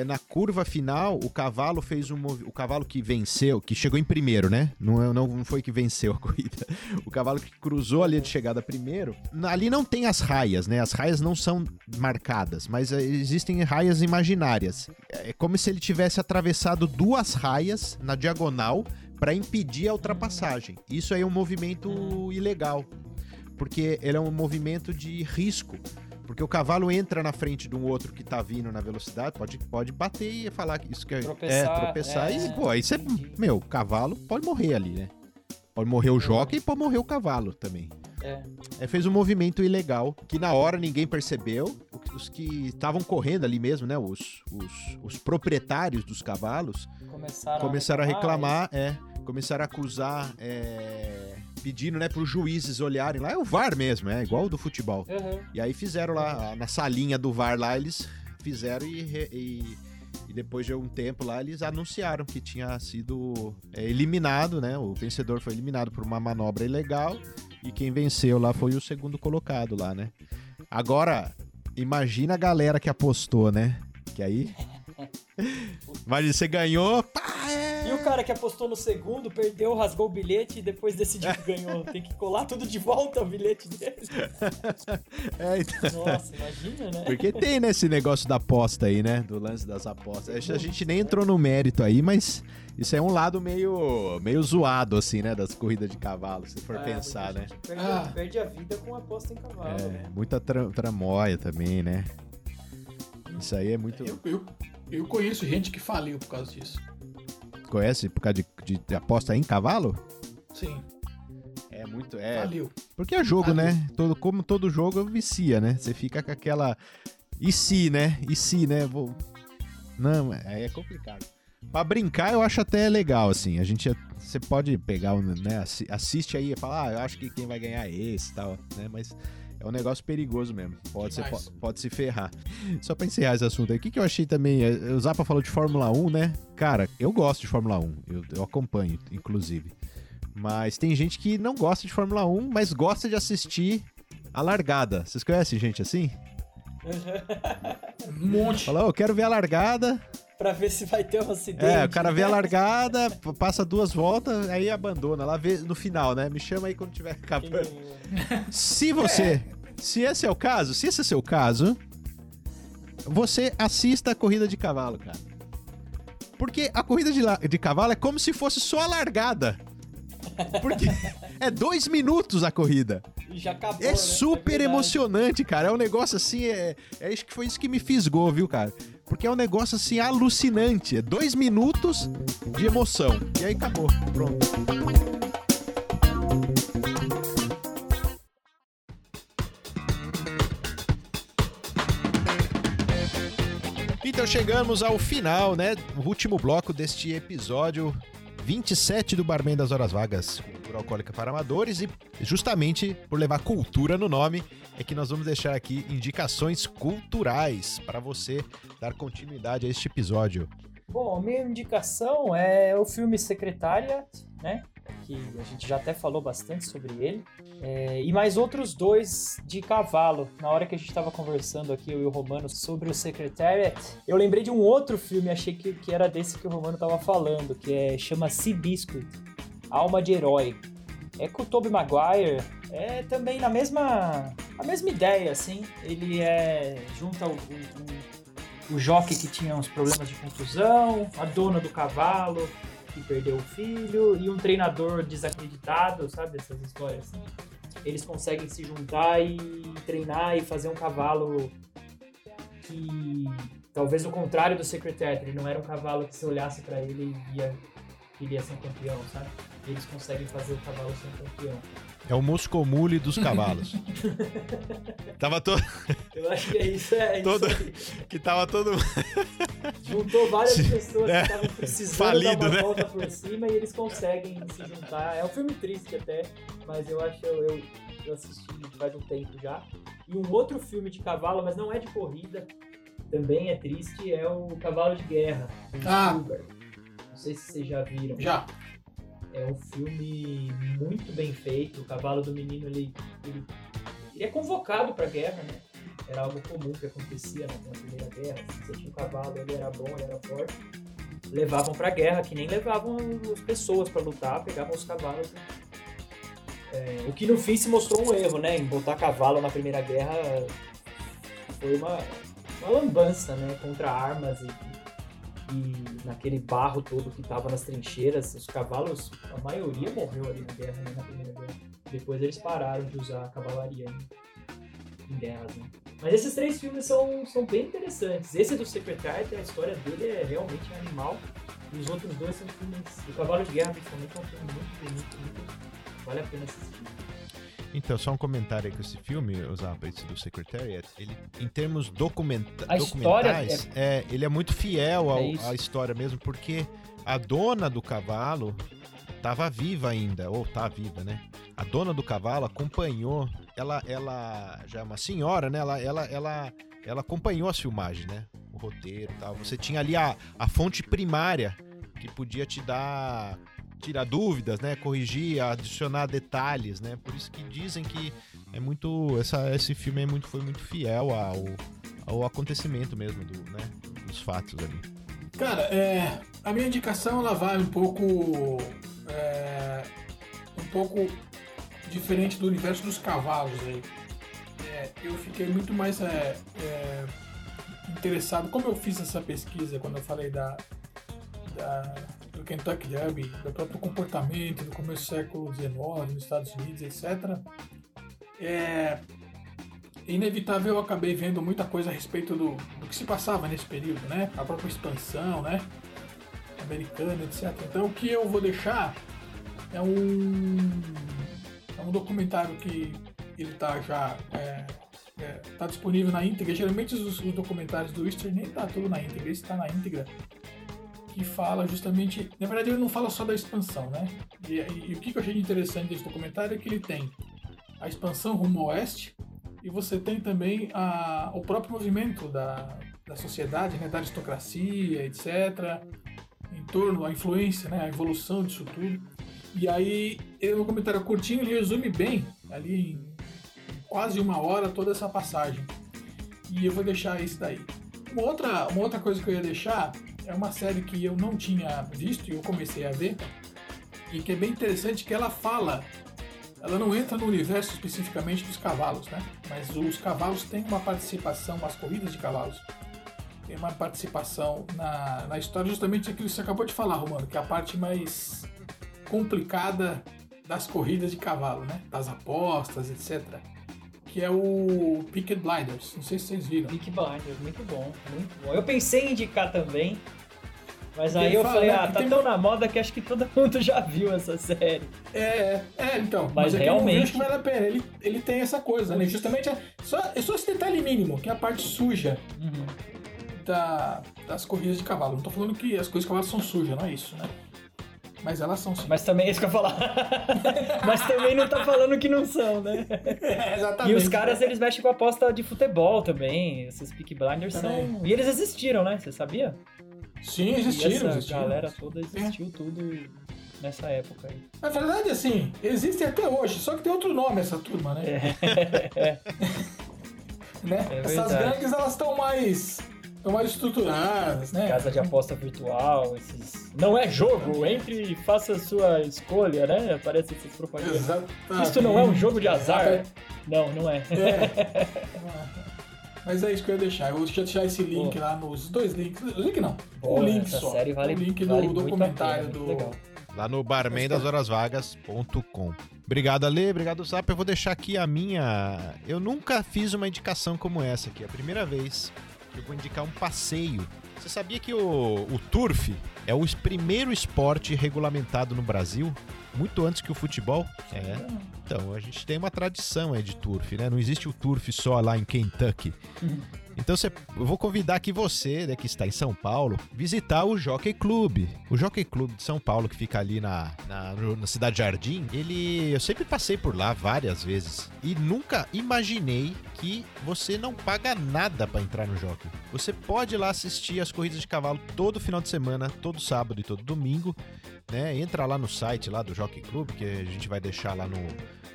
Speaker 1: É, na curva final, o cavalo fez um O cavalo que venceu, que chegou em primeiro, né? Não, é- não, foi que venceu a corrida. O cavalo que cruzou a linha de chegada primeiro. Ali não tem as raias, né? As raias não são marcadas, mas é, existem raias imaginárias. É como se ele tivesse atravessado duas raias na diagonal para impedir a ultrapassagem. Isso aí é um movimento ilegal. porque ele é um movimento de risco. Porque o cavalo entra na frente de um outro que tá vindo na velocidade, pode, pode bater e falar que isso que é
Speaker 2: Tropeçar,
Speaker 1: é tropeçar
Speaker 2: é,
Speaker 1: e, pô, aí você,
Speaker 2: entendi.
Speaker 1: meu, o cavalo pode morrer ali, né? Pode morrer o jockey e pode morrer o cavalo também.
Speaker 2: É.
Speaker 1: É, fez um movimento ilegal que na hora ninguém percebeu. Os que estavam correndo ali mesmo, né? Os, os, os proprietários dos cavalos
Speaker 2: Começaram,
Speaker 1: começaram a reclamar, é, começaram a acusar, é, pedindo, né, para os juízes olharem lá. É o VAR mesmo, é igual o do futebol.
Speaker 2: Uhum.
Speaker 1: E aí fizeram lá, na salinha do VAR lá, eles fizeram e, e, e depois de um tempo lá, eles anunciaram que tinha sido é, eliminado, né? O vencedor foi eliminado por uma manobra ilegal e quem venceu lá foi o segundo colocado lá, né? Agora, imagina a galera que apostou, né? Que aí... Imagina, você ganhou, pá, é...
Speaker 2: E o cara que apostou no segundo, perdeu, rasgou o bilhete e depois decidiu que ganhou. Tem que colar tudo de volta o bilhete dele.
Speaker 1: é, então...
Speaker 2: Nossa, imagina, né?
Speaker 1: Porque tem, né, esse negócio da aposta aí, né? Do lance das apostas. A gente nem entrou no mérito aí, mas isso é um lado meio, meio zoado, assim, né? Das corridas de cavalo, se for
Speaker 2: Ah,
Speaker 1: pensar, né?
Speaker 2: gente Perde,
Speaker 3: Ah.
Speaker 2: perde a vida com aposta em cavalo.
Speaker 1: É, muita tra tramóia também, né? Isso aí é muito.
Speaker 3: Eu, eu, eu conheço gente que faliu por causa disso.
Speaker 1: Conhece por causa de, de- de aposta em cavalo?
Speaker 3: Sim,
Speaker 1: É muito. É.
Speaker 3: faliu.
Speaker 1: Porque é jogo, né? Todo, como todo jogo vicia, né? Você fica com aquela. E se, né? E se, né? Vou... Não, aí é complicado. Pra brincar, eu acho até legal, assim. A gente. Você pode pegar, né? assi- Assiste aí e falar, ah, eu acho que quem vai ganhar é esse e tal, né? Mas. É um negócio perigoso mesmo. Pode, ser,
Speaker 3: Demais.
Speaker 1: po- pode se ferrar. Só pra encerrar esse assunto aí, o que, que eu achei também? é, O Zapa falou de Fórmula 1, né? Cara, eu gosto de Fórmula 1. Eu, eu acompanho, inclusive. Mas tem gente que não gosta de Fórmula 1, mas gosta de assistir a largada. Vocês conhecem gente assim?
Speaker 3: Um monte.
Speaker 1: Fala, "Ô, eu quero ver a largada.
Speaker 2: Pra ver se vai ter um acidente.
Speaker 1: É, o cara vê a largada, passa duas voltas, aí abandona. Lá vê no final, né? Me chama aí quando tiver acabando. Se você. Se esse é o caso, se esse é o seu caso, você assista a corrida de cavalo, cara. Porque a corrida de, de cavalo é como se fosse só a largada. Porque é dois minutos a corrida.
Speaker 2: Já acabou,
Speaker 1: É
Speaker 2: né?
Speaker 1: super
Speaker 2: verdade.
Speaker 1: emocionante, cara. É um negócio assim, é, é isso que foi isso que me fisgou, viu, cara? Porque é um negócio assim alucinante. É dois minutos de emoção. E aí acabou. Pronto. Então chegamos ao final, né? O último bloco deste episódio 27 do Barman das Horas Vagas, cultura alcoólica para amadores e justamente por levar cultura no nome é que nós vamos deixar aqui indicações culturais para você dar continuidade a este episódio.
Speaker 2: Bom, a minha indicação é o filme Secretariat, né? Que a gente já até falou bastante sobre ele. É, e mais outros dois de cavalo. Na hora que a gente estava conversando aqui, eu e o Romano, sobre o Secretariat, eu lembrei de um outro filme, achei que, que era desse que o Romano estava falando, que é chama Sea Biscuit, Alma de Herói. É com o Tobey Maguire, é também na mesma, a mesma ideia, assim. Ele é junta o, o, o jockey que tinha uns problemas de contusão, a dona do cavalo que perdeu o filho e um treinador desacreditado, sabe? Essas histórias assim. Eles conseguem se juntar e treinar e fazer um cavalo que talvez o contrário do Secretary, ele não era um cavalo que se olhasse pra ele ia queria ser campeão, sabe? E eles conseguem fazer o cavalo ser campeão.
Speaker 1: É o Moscomule dos cavalos. tava todo
Speaker 2: Eu acho que é isso, é
Speaker 1: Todo-
Speaker 2: isso aí.
Speaker 1: que tava todo
Speaker 2: Juntou várias pessoas
Speaker 1: É.
Speaker 2: que estavam precisando
Speaker 1: Falido,
Speaker 2: dar uma
Speaker 1: né?
Speaker 2: volta por cima e eles conseguem se juntar. É um filme triste até, mas eu acho eu, eu, eu assisti faz um tempo já. E um outro filme de cavalo, mas não é de corrida, também é triste, é o Cavalo de Guerra, do
Speaker 3: Ah.
Speaker 2: Não sei se vocês já viram.
Speaker 3: Já.
Speaker 2: É um filme muito bem feito. O cavalo do menino ele, ele, ele é convocado para guerra, né? Era algo comum que acontecia na Primeira Guerra. Se você tinha um cavalo, ele era bom, ele era forte. Levavam para guerra, que nem levavam as pessoas para lutar, pegavam os cavalos. É, o que no fim se mostrou um erro, né? Em botar cavalo na Primeira Guerra foi uma, uma lambança, né? Contra armas e, e naquele barro todo que tava nas trincheiras, os cavalos, a maioria morreu ali na guerra, né, na Primeira Guerra. Depois eles pararam de usar a cavalaria em, em guerras, né? Mas esses três filmes são, são bem interessantes. Esse do Secretariat, a história dele é realmente animal. E os outros dois são filmes. O Cavalo de Guerra, principalmente, é um filme muito bonito, muito, vale a pena assistir.
Speaker 1: Então, só um comentário aí com esse filme, usava esse do Secretariat, ele, em termos documenta
Speaker 2: A história
Speaker 1: documentais, é... ele é muito fiel ao-
Speaker 2: É
Speaker 1: à história mesmo, porque a dona do cavalo estava viva ainda, ou tá viva, né? A dona do cavalo acompanhou, ela, ela já é uma senhora, né? Ela, ela, ela, ela acompanhou as filmagens, né? O roteiro e tal. Você tinha ali a, a fonte primária que podia te dar tirar dúvidas, né? Corrigir, adicionar detalhes, né? Por isso que dizem que é muito essa, esse filme é muito, foi muito fiel ao, ao acontecimento mesmo do, né? Dos fatos ali.
Speaker 3: Cara, é, a minha indicação ela vai um pouco é, um pouco diferente do universo dos cavalos aí. É, eu fiquei muito mais é, é, interessado, como eu fiz essa pesquisa quando eu falei da, da- do Kentucky Derby, do próprio comportamento do começo do século XIX nos Estados Unidos, etc. É inevitável eu acabei vendo muita coisa a respeito do, do que se passava nesse período, né? A própria expansão, né? Americana, etc. Então o que eu vou deixar é um é um documentário que ele tá já é, é, tá disponível na íntegra. Geralmente os, os documentários do Easter nem tá tudo na íntegra, esse tá na íntegra. Que fala justamente. Na verdade, ele não fala só da expansão, né? E, e- e o que eu achei interessante desse documentário é que ele tem a expansão rumo ao oeste e você tem também a, o próprio movimento da, da sociedade, né? Da aristocracia, etc. Em torno, a influência, né? A evolução disso tudo. E aí, é um comentário curtinho, ele resume bem, ali em quase uma hora, toda essa passagem. E eu vou deixar esse daí. Uma outra, uma outra coisa que eu ia deixar é uma série que eu não tinha visto e eu comecei a ver, e que é bem interessante, que ela fala, ela não entra no universo especificamente dos cavalos, né? Mas os cavalos têm uma participação, as corridas de cavalos, tem uma participação na, na história, justamente aquilo que você acabou de falar, Romano, que é a parte mais complicada das corridas de cavalo, né? Das apostas, etc. Que é o Picket Blinders. Não sei se vocês viram.
Speaker 2: Peaky Blinders, muito bom, muito bom. Eu pensei em indicar também, mas aí eu
Speaker 3: fala,
Speaker 2: falei,
Speaker 3: né,
Speaker 2: ah, tá
Speaker 3: tem
Speaker 2: tão na moda que acho que todo mundo já viu essa série.
Speaker 3: É, é, então.
Speaker 2: Mas
Speaker 3: é que eu não
Speaker 2: realmente-
Speaker 3: vejo que vale a pena. Ele, ele tem essa coisa, né? Justamente é só, é só esse detalhe mínimo, que é a parte suja
Speaker 2: Uhum.
Speaker 3: da, das corridas de cavalo. Não tô falando que as corridas de cavalo são sujas, não é isso, né? Mas elas são sim.
Speaker 2: Mas também é isso que eu ia falar. mas também não tá falando que não são, né?
Speaker 3: É, exatamente.
Speaker 2: E os caras, eles mexem com aposta de futebol também. Esses Peaky Blinders são...
Speaker 3: Também.
Speaker 2: E eles existiram, né? Você sabia?
Speaker 3: Sim,
Speaker 2: e
Speaker 3: existiram,
Speaker 2: essa
Speaker 3: existiram.
Speaker 2: galera toda existiu tudo nessa época aí.
Speaker 3: Na verdade, assim, existe até hoje, só que tem outro nome essa turma, né?
Speaker 2: É.
Speaker 3: né?
Speaker 2: É
Speaker 3: Essas gangues, elas estão mais, estão mais estruturadas, né?
Speaker 2: Casa de aposta virtual, esses... Não é jogo, entre e faça a sua escolha, né? Aparece essas propagandas.
Speaker 3: Exatamente.
Speaker 2: Isso não é um jogo de azar.
Speaker 3: É.
Speaker 2: Não, não é.
Speaker 3: É. Mas é isso que eu ia deixar. Eu vou deixar esse link
Speaker 2: Pô.
Speaker 3: lá nos dois links. O link não.
Speaker 2: Boa,
Speaker 3: o link só.
Speaker 2: série vale-
Speaker 3: o link
Speaker 2: vale
Speaker 3: do documentário
Speaker 2: pena,
Speaker 3: do.
Speaker 2: legal.
Speaker 1: Lá no barmendashorasvagas.com. Obrigado, Ale. Obrigado, Zap. Eu vou deixar aqui a minha. Eu nunca fiz uma indicação como essa aqui. É a primeira vez que eu vou indicar um passeio. Você sabia que o, o turf é o primeiro esporte regulamentado no Brasil? Muito antes que o futebol? É. Então, a gente tem uma tradição aí de turf, né? Não existe o turf só lá em Kentucky. Então eu vou convidar aqui você, né, que está em São Paulo, visitar o Jockey Club. O Jockey Club de São Paulo, que fica ali na, na, na Cidade Jardim, ele. Eu sempre passei por lá várias vezes. E nunca imaginei que você não paga nada para entrar no Jockey. Você pode ir lá assistir as corridas de cavalo todo final de semana, todo sábado e todo domingo. Né? Entra lá no site lá do Jockey Club, que a gente vai deixar lá no,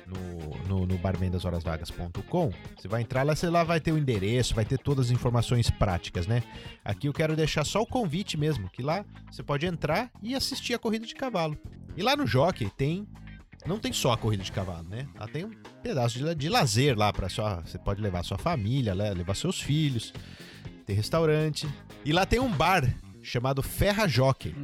Speaker 1: no, no, no barmendashorasvagas.com. Você vai entrar lá, você lá vai ter o endereço, vai ter todas as informações práticas, né? Aqui eu quero deixar só o convite mesmo, que lá você pode entrar e assistir a corrida de cavalo. E lá no Jockey tem não tem só a corrida de cavalo, né? Lá tem um pedaço de, de lazer lá para sua, você pode levar sua família, levar seus filhos. Tem restaurante e lá tem um bar chamado Ferra Jockey.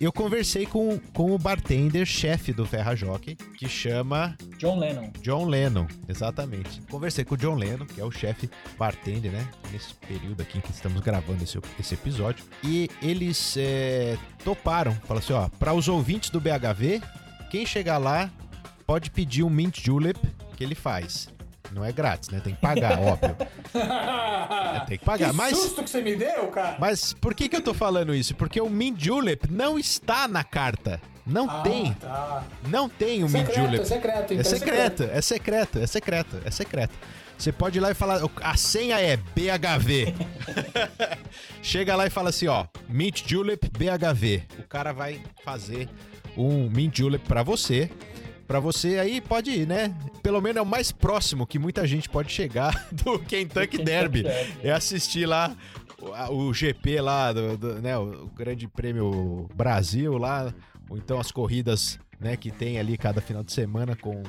Speaker 1: eu conversei com, com o bartender, chefe do Ferra Jockey, que chama
Speaker 2: John Lennon.
Speaker 1: John Lennon, exatamente. Conversei com o John Lennon, que é o chefe bartender, né? Nesse período aqui em que estamos gravando esse, esse episódio. E eles é, toparam. Falaram assim, ó, para os ouvintes do BHV, quem chegar lá pode pedir um Mint Julep que ele faz. Não é grátis, né? Tem que pagar, óbvio. É, tem que pagar.
Speaker 3: Que
Speaker 1: mas,
Speaker 3: susto que você me deu, cara.
Speaker 1: mas por que, que eu tô falando isso? Porque o Mint Julep não está na carta. Não
Speaker 3: Ah,
Speaker 1: tem.
Speaker 3: Tá.
Speaker 1: Não tem o Mint Julep.
Speaker 3: é secreto. Então
Speaker 1: É secreto, é secreto, é secreto, é secreto. Você pode ir lá e falar, a senha é BHV. Chega lá e fala assim, ó, Mint Julep BHV. O cara vai fazer um Mint Julep pra você. Pra você aí pode ir, né? Pelo menos é o mais próximo que muita gente pode chegar do Kentucky Derby. É assistir lá o, GP lá, do, do- né, o Grande Prêmio Brasil lá, ou então as corridas né, que tem ali cada final de semana com,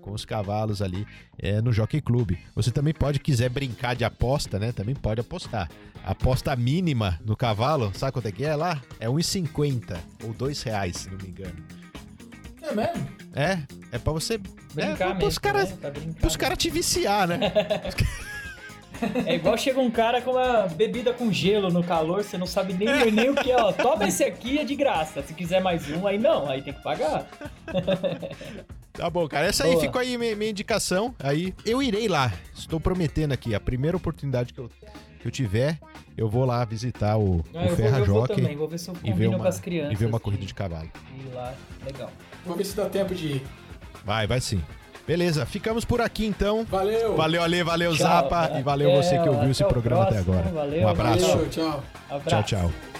Speaker 1: com os cavalos ali é, no Jockey Club. Você também pode, quiser brincar de aposta, né? Também pode apostar. A aposta mínima no cavalo, sabe quanto é que é lá? É 1,50 ou 2 reais, se não me engano.
Speaker 3: É mesmo?
Speaker 1: É, é pra você...
Speaker 2: Brincar
Speaker 1: é,
Speaker 2: mesmo.
Speaker 1: Os caras
Speaker 2: né? Pra brincar
Speaker 1: os cara te viciar, né?
Speaker 2: É igual chega um cara com uma bebida com gelo no calor, você não sabe nem, nem o que é, ó. Toma esse aqui, é de graça. Se quiser mais um, aí não, aí tem que pagar.
Speaker 1: Tá bom, cara. Essa aí
Speaker 2: Boa.
Speaker 1: ficou aí minha, minha indicação. Aí eu irei lá. Estou prometendo aqui. A primeira oportunidade que eu, que eu tiver, eu vou lá visitar o,
Speaker 2: Ah,
Speaker 1: o
Speaker 2: eu, vou,
Speaker 1: Ferra
Speaker 2: eu vou
Speaker 1: Jockey
Speaker 2: também, vou ver se eu
Speaker 1: e ver
Speaker 2: combino
Speaker 1: uma,
Speaker 2: com as crianças.
Speaker 1: e ver uma corrida de cavalo.
Speaker 2: ir lá, legal.
Speaker 3: Vou ver se dá tempo de ir.
Speaker 1: Vai, vai sim. Beleza, ficamos por aqui então.
Speaker 3: Valeu.
Speaker 1: Valeu, Ale, valeu,
Speaker 2: Tchau,
Speaker 1: Zapa.
Speaker 2: né?
Speaker 1: E valeu
Speaker 2: Até-
Speaker 1: você que ouviu esse
Speaker 2: até
Speaker 1: programa até
Speaker 2: próximo.
Speaker 1: agora.
Speaker 2: Valeu,
Speaker 1: um abraço.
Speaker 3: Valeu, tchau.
Speaker 2: Abraço.
Speaker 1: Tchau, tchau.